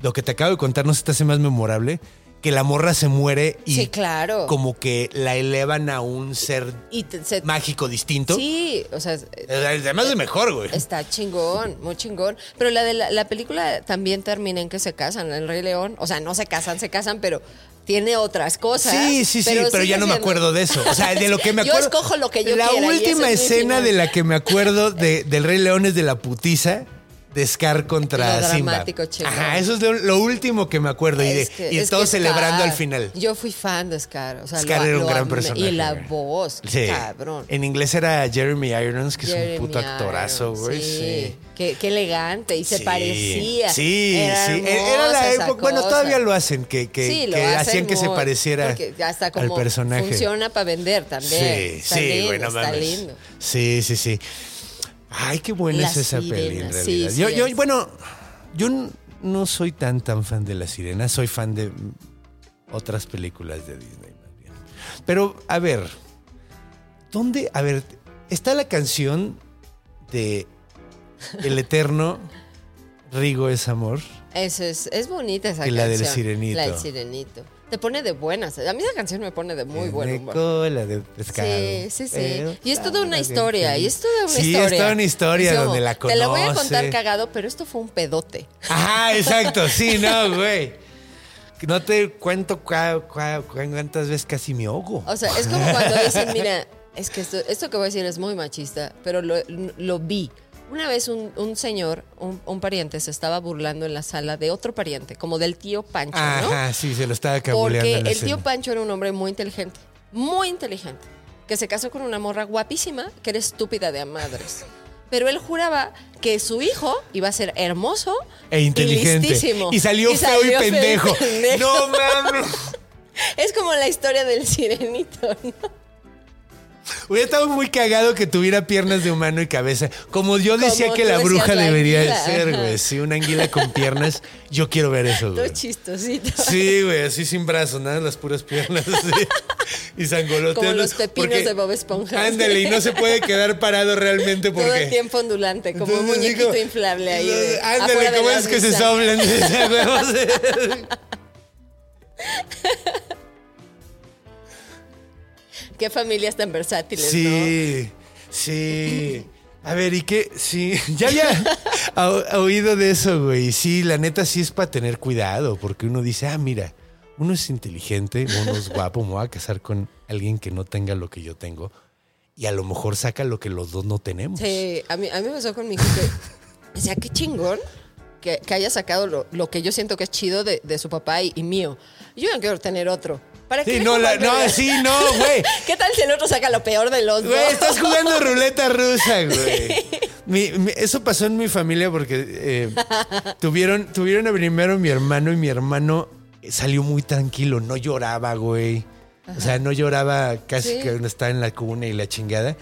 Lo que te acabo de contar no se te hace más memorable que la morra se muere y Sí, claro. como que la elevan a un ser Y te- se- mágico distinto. Sí, o sea, Además es mejor, güey. Está chingón, muy chingón. Pero la de la, la película también termina en que se casan, el Rey León. O sea, no se casan, se casan, pero tiene otras cosas. Sí, sí, sí, pero, ya no me acuerdo de eso. O sea, de lo que me Yo acuerdo. escojo lo que yo La y última es escena de la que me acuerdo de, del Rey León es de la putiza de Scar contra Lo Simba. dramático. Ajá, eso es lo, lo último que me acuerdo. y de, Es que- y es todo que celebrando Scar- al final. Yo fui fan de Scar. O sea, Scar lo- era un lo gran personaje. Y la voz, Sí. cabrón. En inglés era Jeremy Irons, que es un puto actorazo, güey. Sí. Sí. Qué, qué elegante y se Sí, parecía. Sí, Era sí. hermosa Era la época. Bueno, todavía lo hacen, que, hacían que se pareciera al personaje. Funciona para vender también. Sí, Está sí, lindo, güey, no está lindo. Sí, sí, sí. Ay, qué buena La es esa sirena, peli, en realidad. sí yo, bueno, yo no soy tan, tan fan de La Sirena. Soy fan de otras películas de Disney, más bien. Pero, a ver, ¿dónde? A ver, está la canción de El Eterno Rigo es Amor. Eso es, es bonita esa Que canción. la del sirenito. La del sirenito. Te pone de buenas. A mí esa canción me pone de muy buen De humor. cola de pescado. Sí, sí, sí. Pero Y es toda una historia, y es toda una Sí, historia. es toda una historia como, donde la Te la voy a contar conoce. cagado, pero esto fue un pedote. Ajá, exacto, sí, no, güey. No te cuento cua- cua- cuántas veces casi me ahogo. O sea, es como cuando dicen, mira, es que esto, esto que voy a decir es muy machista, pero lo, lo vi. Una vez un, un señor, un, un pariente, se estaba burlando en la sala de otro pariente, como del tío Pancho, ¿no? Ajá, sí, se lo estaba cabuleando Porque el tío. Pancho era un hombre muy inteligente, muy inteligente, que se casó con una morra guapísima que era estúpida de a madres. Pero él juraba que su hijo iba a ser hermoso E inteligente. Y, listísimo. Y salió feo y pendejo. pendejo. No mames. Es como la historia del sirenito, ¿no? Hubiera estado muy cagado que tuviera piernas de humano y cabeza. Como yo decía Como que la bruja la debería de ser, güey. Sí, una anguila con piernas. Yo quiero ver eso, Todo güey. chistosito. Sí, güey, así sin brazos, nada, las puras piernas. Y sangoloteando. Como los pepinos porque- de Bob Esponja. Ándale, y no se puede quedar parado realmente porque. Todo el tiempo ondulante, como un muñequito digo, inflable ahí. de- Ándale, ¿cómo es que se mesa. Qué familias tan versátiles, ¿no? sí, sí. A ver, ¿y qué? Sí, ya había oído de eso, güey. Sí, la neta sí es para tener cuidado, porque uno dice, ah, mira, uno es inteligente, uno es guapo, me voy a casar con alguien que no tenga lo que yo tengo. Y a lo mejor saca lo que los dos no tenemos. Sí, a mí, a mí me pasó con mi hijo que, o sea, qué chingón que, que haya sacado lo, lo que yo siento que es chido de, de su papá y, y mío. Yo no quiero tener otro. ¿Para qué Sí, no, la- no, sí, no, güey. ¿Qué tal si el otro saca lo peor de los Güey, dos? estás jugando ruleta rusa, güey. Mi- mi- eso pasó en mi familia porque eh, tuvieron, tuvieron a primero mi hermano y mi hermano salió muy tranquilo, no lloraba, güey. O sea, no lloraba casi Sí. que está en la cuna y la chingada.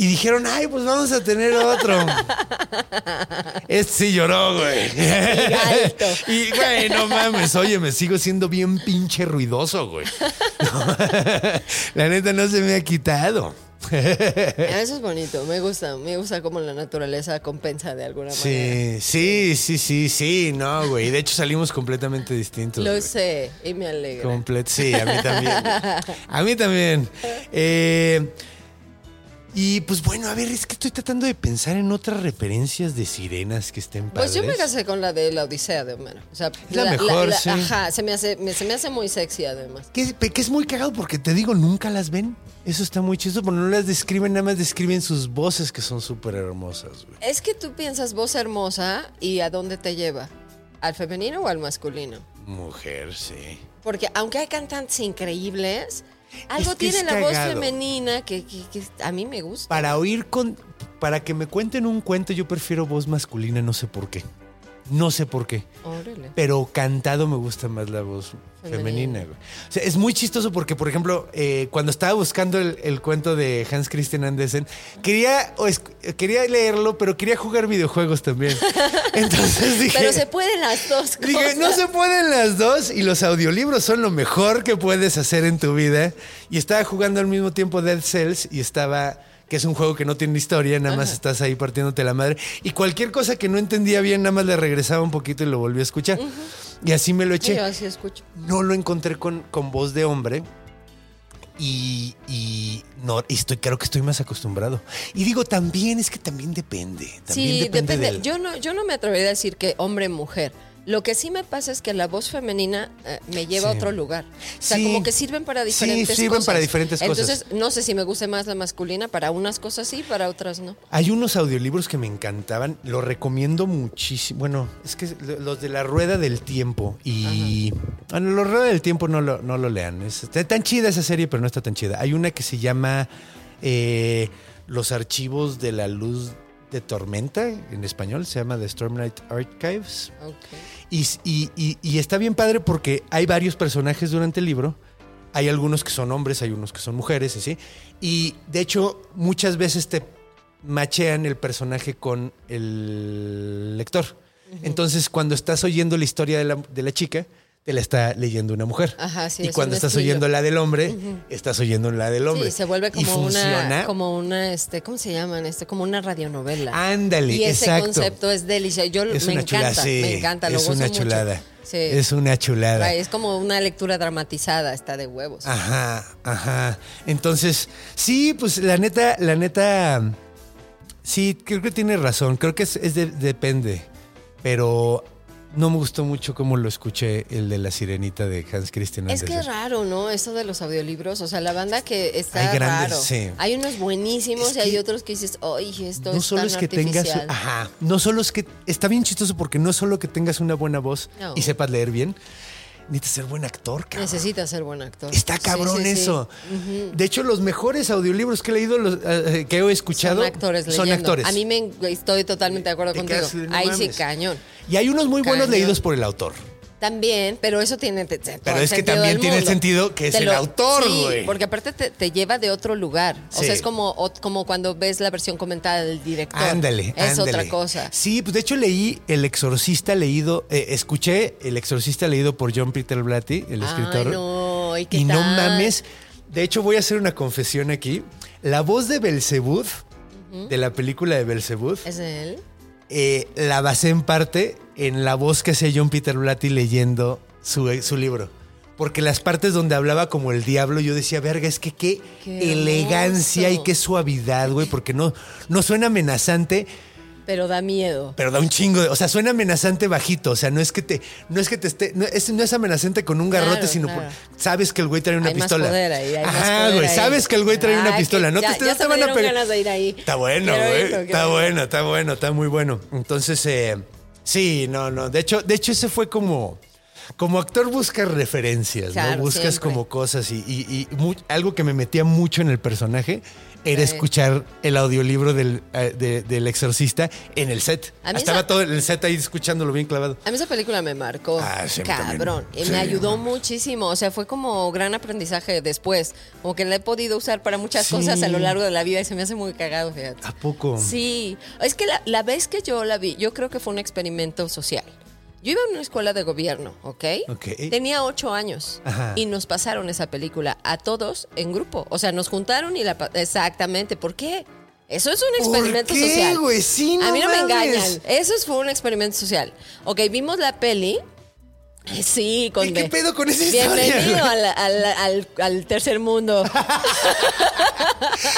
Y dijeron, ay, pues vamos a tener otro. Este sí lloró, güey. Y, güey, no mames, oye, me sigo siendo bien pinche ruidoso, güey. La neta no se me ha quitado. Eso es bonito, me gusta, me gusta cómo la naturaleza compensa de alguna manera. Sí, sí, sí, sí, sí, no, güey. De hecho salimos completamente distintos. Lo sé y me alegra. Complet- sí, a mí también. A mí también. Eh, Y pues bueno, a ver, es que estoy tratando de pensar en otras referencias de sirenas que estén padres. Pues yo me casé con la de la Odisea de Homero. O sea, Es la mejor, sí. Ajá, se me, hace, me- se me hace muy sexy además. Que es, que es muy cagado porque te digo, nunca las ven. Eso está muy chistoso, porque no las describen, nada más describen sus voces que son súper hermosas, güey. Es que tú piensas voz hermosa y a dónde te lleva. ¿Al femenino o al masculino? Mujer, sí. Porque aunque hay cantantes increíbles, algo Es que tiene la voz femenina que, que- que a mí me gusta. Para oír con. Para que me cuenten un cuento, yo prefiero voz masculina, no sé por qué. No sé por qué. Órale. Pero cantado me gusta más la voz femenina, güey. O sea, es muy chistoso porque, por ejemplo, eh, cuando estaba buscando el, el cuento de Hans Christian Andersen, quería, o es- quería leerlo, pero quería jugar videojuegos también. Entonces dije. Pero se pueden las dos cosas. Dije, no se pueden las dos y los audiolibros son lo mejor que puedes hacer en tu vida. Y estaba jugando al mismo tiempo Dead Cells y estaba, que es un juego que no tiene historia, nada más estás ahí partiéndote la madre. Y cualquier cosa que no entendía bien, nada más le regresaba un poquito y lo volví a escuchar. Y así me lo eché. yo así escucho. No lo encontré con, con voz de hombre. Y, y no, y estoy, creo que estoy más acostumbrado. Y digo, también es que también depende. También Sí, depende, depende. del- Yo no, yo no me atrevería a decir que hombre-mujer. Lo que sí me pasa es que la voz femenina eh, me lleva a Sí. otro lugar. O sea, Sí. como que sirven para Sí, diferentes sirven cosas. para diferentes cosas. Entonces, no sé si me guste más la masculina. Para unas cosas sí, para otras no. Hay unos audiolibros que me encantaban, lo recomiendo muchísimo. Bueno, es que los de la Rueda del Tiempo y... Bueno, los Rueda del Tiempo no lo, no lo lean. Es, está tan chida esa serie, pero no está tan chida. Hay una que se llama eh, Los Archivos de la Luz de Tormenta, en español, se llama The Stormlight Archives. Ok. Y, y- y- y está bien padre porque hay varios personajes durante el libro. Hay algunos que son hombres, hay unos que son mujeres, así. Y de hecho, muchas veces te machean el personaje con el lector. Entonces, cuando estás oyendo la historia de la, de la chica, te la está leyendo una mujer. Ajá, sí, y es cuando estás estilo. oyendo la del hombre, estás oyendo la del hombre. Sí, se vuelve Y como funciona. una, como una, este, ¿cómo se llaman? Este, como una radionovela. Ándale, y ese exacto. concepto es delicioso. Yo Es me una encanta, sí. me encanta, lo Es gozo una mucho. chulada. Sí. Es una chulada. Es como una lectura dramatizada, está de huevos. Ajá, ajá. Entonces, sí, pues la neta, la neta, sí, creo que tiene razón. Creo que es, es de- depende. Pero no me gustó mucho cómo lo escuché el de la sirenita de Hans Christian Es Andersen. que es raro, ¿no? Eso de los audiolibros. O sea, la banda que está Hay grandes, raro. sí. Hay unos buenísimos Es y hay que otros que dices, ¡ay, esto no es solo tan es que tengas, artificial". ajá, no solo es que está bien chistoso porque no solo que tengas una buena voz No. y sepas leer bien, necesitas ser buen actor, cabrón. Necesitas ser buen actor. Está cabrón sí, sí. eso. De hecho, los mejores audiolibros que he leído, los, eh, que he escuchado, Son actores son leyendo. actores. A mí me estoy totalmente de acuerdo Te contigo. quedas de, no Ahí sí, cañón. Y hay unos muy buenos leídos por el autor. También, pero eso tiene todo Pero el es que también tiene mundo. sentido que es Te el autor, sí, güey. Porque aparte te, te lleva de otro lugar. O sea, es como, o- como cuando ves la versión comentada del director. Ándale, Es ándale. otra cosa. Sí, pues de hecho leí El Exorcista leído, eh, escuché El Exorcista leído por John Peter Blatty, el escritor. Ay, no, ¿y qué y no mames. De hecho, voy a hacer una confesión aquí. La voz de Belzebud, de la película de Belzebud, ¿Es de él? Eh, la basé en parte en la voz que hacía John Peter Blatty leyendo su, su libro. Porque las partes donde hablaba como el diablo, yo decía, verga, es que qué, Qué elegancia hermoso. y qué suavidad, güey, porque no, no suena amenazante, Pero da miedo. pero da un chingo de. O sea, suena amenazante bajito. O sea, no es que te. No es que te esté. No es, no es amenazante con un garrote, Claro, sino claro. por- sabes que el güey trae una Hay más pistola. poder ahí, hay más Ajá, poder güey. ahí. Sabes que el güey trae una Ay, pistola. No ya- te, ya no te van a pegar. ganas de ir ahí. Está bueno, Quiero güey. Está bueno, está bueno, está muy bueno. Entonces, eh, sí, no, no. De hecho, de hecho, ese fue como. Como actor buscas referencias, Claro, ¿no? Buscas siempre. como cosas y, y- y algo que me metía mucho en el personaje era escuchar el audiolibro del, eh, de- del exorcista en el set. Estaba esa- todo el set ahí escuchándolo bien clavado. A mí esa película me marcó. Ah, sí, cabrón. Y Sí, me ayudó muchísimo. O sea, fue como gran aprendizaje después. Como que la he podido usar para muchas Sí. cosas a lo largo de la vida y se me hace muy cagado, fíjate. ¿A poco? Sí. Es que la, la vez que yo la vi, yo creo que fue un experimento social. Yo iba a una escuela de gobierno, ¿ok? Ok. Tenía ocho años Ajá. y nos pasaron esa película a todos en grupo. O sea, nos juntaron y la... Exactamente. ¿Por qué? Eso es un ¿Por experimento qué, social. güey? Sí, no a mí no me engañan. Eso fue un experimento social. Ok, vimos la peli Sí, con ¿Qué, pedo con esa historia? Bienvenido al, al- al- al tercer mundo.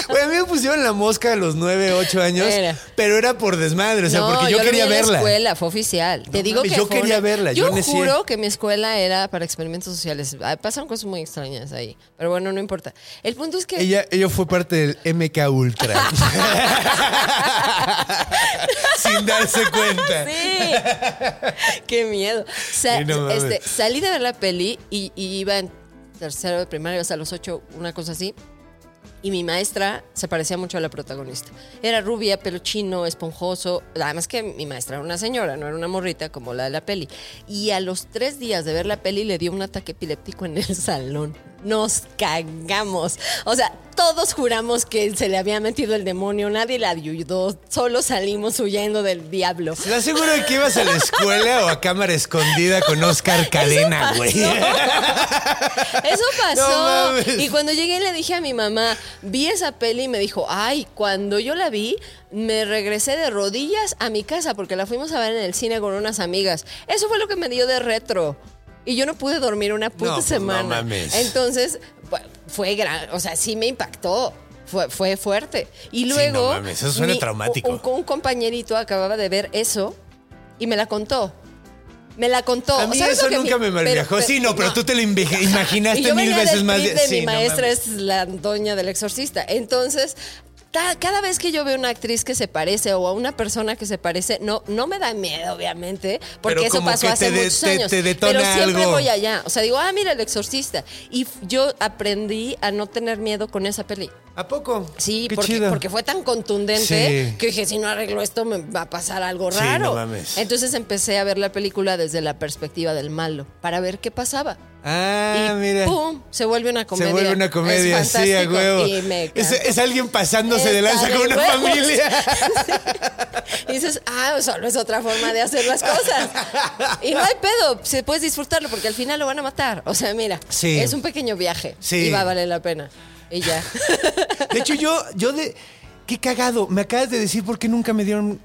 Güey, a mí me pusieron la mosca a los 9, 8 años, Era. pero era por desmadre, o sea, no, porque yo, lo vi quería en la verla. escuela, fue oficial. Te No digo mames, que yo fue quería una- verla, yo juro que mi escuela era para experimentos sociales. Ah, Pasan cosas muy extrañas ahí. Pero bueno, no importa. El punto es que. Ella, ella fue parte del MK Ultra. Sin darse cuenta. Sí. Qué miedo. No mames. Este, salí de ver la peli y, iba en tercero de primaria, los ocho, una cosa así. Y mi maestra se parecía mucho a la protagonista. Era rubia, pelo chino, esponjoso. Además que mi maestra era una señora, no era una morrita como la de la peli. Y a los tres días de ver la peli le dio un ataque epiléptico en el salón. Nos cagamos. O sea, todos juramos que se le había metido el demonio. Nadie la ayudó. Solo salimos huyendo del diablo. ¿Estás seguro de que ibas a la escuela o a cámara escondida con Oscar Cadena, güey? Eso No pasó. mames. y cuando llegué le dije a mi mamá, vi esa peli y me dijo, ay, cuando yo la vi, me regresé de rodillas a mi casa porque la fuimos a ver en el cine con unas amigas. Eso fue lo que me dio de retro. Y yo no pude dormir una puta No, pues, no semana. mames. Entonces, fue gran, o sea, sí me impactó. Fue, fue fuerte. Y Sí, luego. no mames, eso suena traumático. Un, un compañerito acababa de ver eso y me la contó. Me la contó. A mí ¿Sabes eso nunca mi- me malviajó. Sí, no, pero tú te lo imaginaste yo mil veces del más. trip de sí, mi no maestra mames. es la doña del exorcista. Entonces, cada vez que yo veo una actriz que se parece o a una persona que se parece, no, no me da miedo, obviamente, porque Pero eso pasó hace de- muchos te- años. te pero siempre algo. voy allá. O sea, digo, ah, mira el exorcista. Y yo aprendí a no tener miedo con esa peli. ¿A poco? Sí, porque, porque fue tan contundente Sí. que dije, si no arreglo esto, me va a pasar algo Sí, raro. no mames. Entonces empecé a ver la película desde la perspectiva del malo, para ver qué pasaba. Ah, y mira. ¡pum! Se vuelve una comedia. Se vuelve una comedia, Es sí, a huevo. Y me Es, es alguien pasándose de lanza de con una familia. Y dices, ah, solo es otra forma de hacer las cosas. Y no hay pedo, se puedes disfrutarlo porque al final lo van a matar. O sea, mira, Sí. es un pequeño viaje Sí. y va a valer la pena. Y ya. De hecho, yo, yo de. Qué cagado. Me acabas de decir por qué nunca me dieron.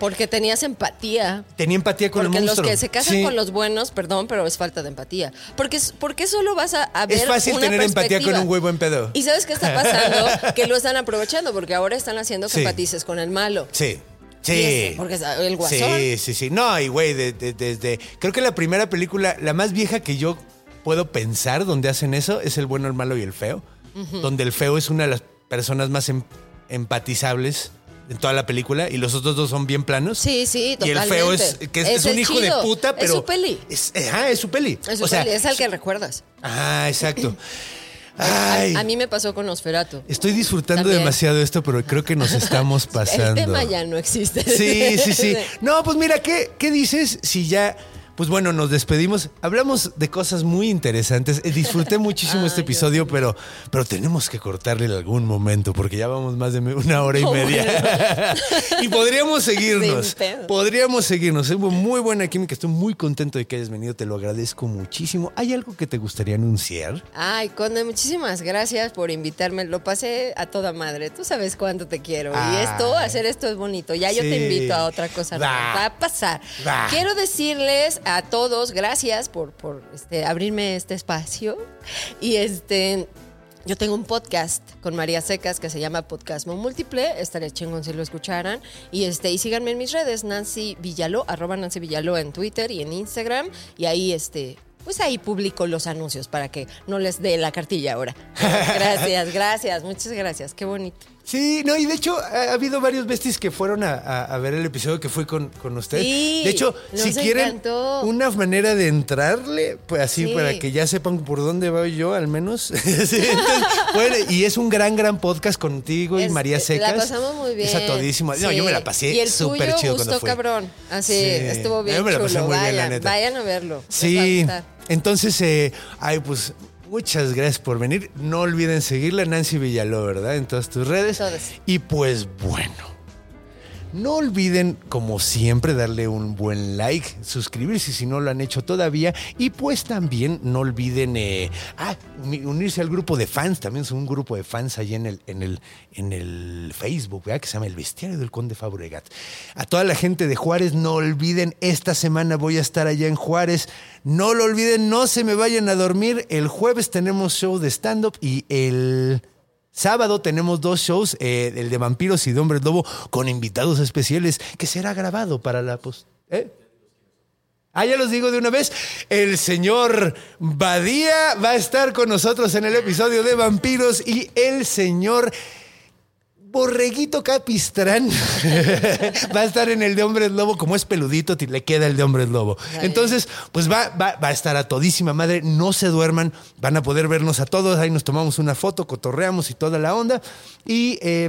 Porque tenías empatía. tenía empatía con Porque el los monstruo. que se casan Sí. con los buenos, perdón, pero es falta de empatía. Porque, ¿por qué solo vas a, a ver Es fácil una tener empatía con un huevo en pedo. ¿Y sabes qué está pasando? que lo están aprovechando porque ahora están haciendo que Sí. empatices con el malo. Sí. Sí. porque el guasón. Sí, sí, sí. No, y güey, de- de- desde. Creo que la primera película, la más vieja que yo puedo pensar donde hacen eso, es El bueno, el malo y el feo. Donde el feo es una de las personas más em- empatizables en toda la película y los otros dos son bien planos. Sí, sí, Y totalmente. el feo es, que es, es un hijo de puta, pero. Es su peli. Es, ajá, es su peli. Es su o sea, peli, es al que recuerdas. Ah, exacto. Ay. A mí me pasó con Nosferatu. Estoy disfrutando También. demasiado esto, pero creo que nos estamos pasando. El tema ya no existe. Sí, sí, sí. No, pues mira, ¿qué, qué dices si ya... Pues bueno, nos despedimos. Hablamos de cosas muy interesantes. Eh, Disfruté muchísimo este episodio, pero, pero tenemos que cortarle en algún momento porque ya vamos más de una hora y No, media. y podríamos seguirnos. Podríamos seguirnos. Hubo muy buena química. Estoy muy contento de que hayas venido. Te lo agradezco muchísimo. ¿Hay algo que te gustaría anunciar? Ay, Conde, muchísimas gracias por invitarme. Lo pasé a toda madre. Tú sabes cuánto te quiero. Y Ay. esto, hacer esto es bonito. Ya yo te invito a otra cosa. Va. Va a pasar. Va. Quiero decirles a todos, gracias por, por este, abrirme este espacio. Y este. Yo tengo un podcast con María Secas que se llama Podcasmo Múltiple. Estaría chingón si lo escucharan. Y este, y síganme en mis redes, Nancy Villaló, arroba Nancy Villaló en Twitter y en Instagram. Y ahí este. Pues ahí publico los anuncios para que no les dé la cartilla ahora. Gracias, gracias, muchas gracias. Qué bonito. Sí, no, y de hecho ha, ha habido varios besties que fueron a, a- a ver el episodio que fui con, con usted. Sí, de hecho, si quieren encantó. una manera de entrarle, pues así Sí. para que ya sepan por dónde voy yo, al menos. Sí, entonces, bueno, y es un gran, gran podcast contigo y Es- María eh, Secas. La pasamos muy bien. Es todísimo. No, yo me la pasé súper chido gustó cuando fui. cabrón. Así, Sí. estuvo bien Yo me la pasé chulo. muy bien, la vayan, neta. vayan a verlo. Sí, entonces, eh, ay, pues muchas gracias por venir. No olviden seguirla, Nancy Villaló, ¿verdad? En todas tus redes. Y pues bueno, No olviden, como siempre, darle un buen like, suscribirse si no lo han hecho todavía. Y pues también no olviden eh, ah, uni- unirse al grupo de fans. También es un grupo de fans ahí en el, en el, en el Facebook, ¿verdad? que se llama El Bestiario del Conde Fabregat. A toda la gente de Juárez, no olviden, esta semana voy a estar allá en Juárez. No lo olviden, no se me vayan a dormir. El jueves tenemos show de stand-up y el... Sábado tenemos dos shows, eh, el de vampiros y de hombres lobo, con invitados especiales que será grabado para la post. ¿eh? Ah, ya los digo de una vez. El señor Badía va a estar con nosotros en el episodio de vampiros y el señor Borreguito Capistrán va a estar en el de hombres lobo. Como es peludito, le queda el de hombres lobo. Entonces, pues va, va, va a estar a todísima madre. No se duerman. Van a poder vernos a todos. Ahí nos tomamos una foto, cotorreamos y toda la onda. Y eh,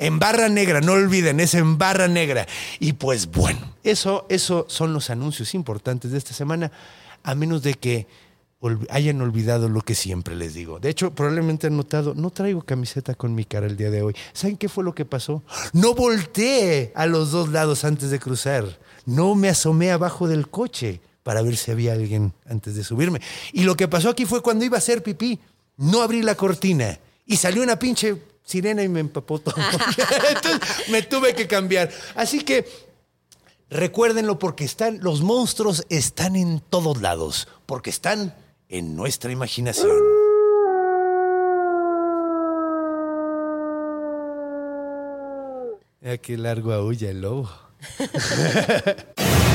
En barra negra, no olviden, es en barra negra. Y pues bueno, eso, eso son los anuncios importantes de esta semana, a menos de que hayan olvidado lo que siempre les digo. De hecho, probablemente han notado, no traigo camiseta con mi cara el día de hoy. ¿Saben qué fue lo que pasó? No volteé a los dos lados antes de cruzar. No me asomé abajo del coche para ver si había alguien antes de subirme. Y lo que pasó aquí fue cuando iba a hacer pipí, no abrí la cortina y salió una pinche sirena y me empapó todo. Entonces me tuve que cambiar. Así que recuérdenlo porque están, los monstruos están en todos lados, porque están en nuestra imaginación. Mira qué largo aúlla el lobo.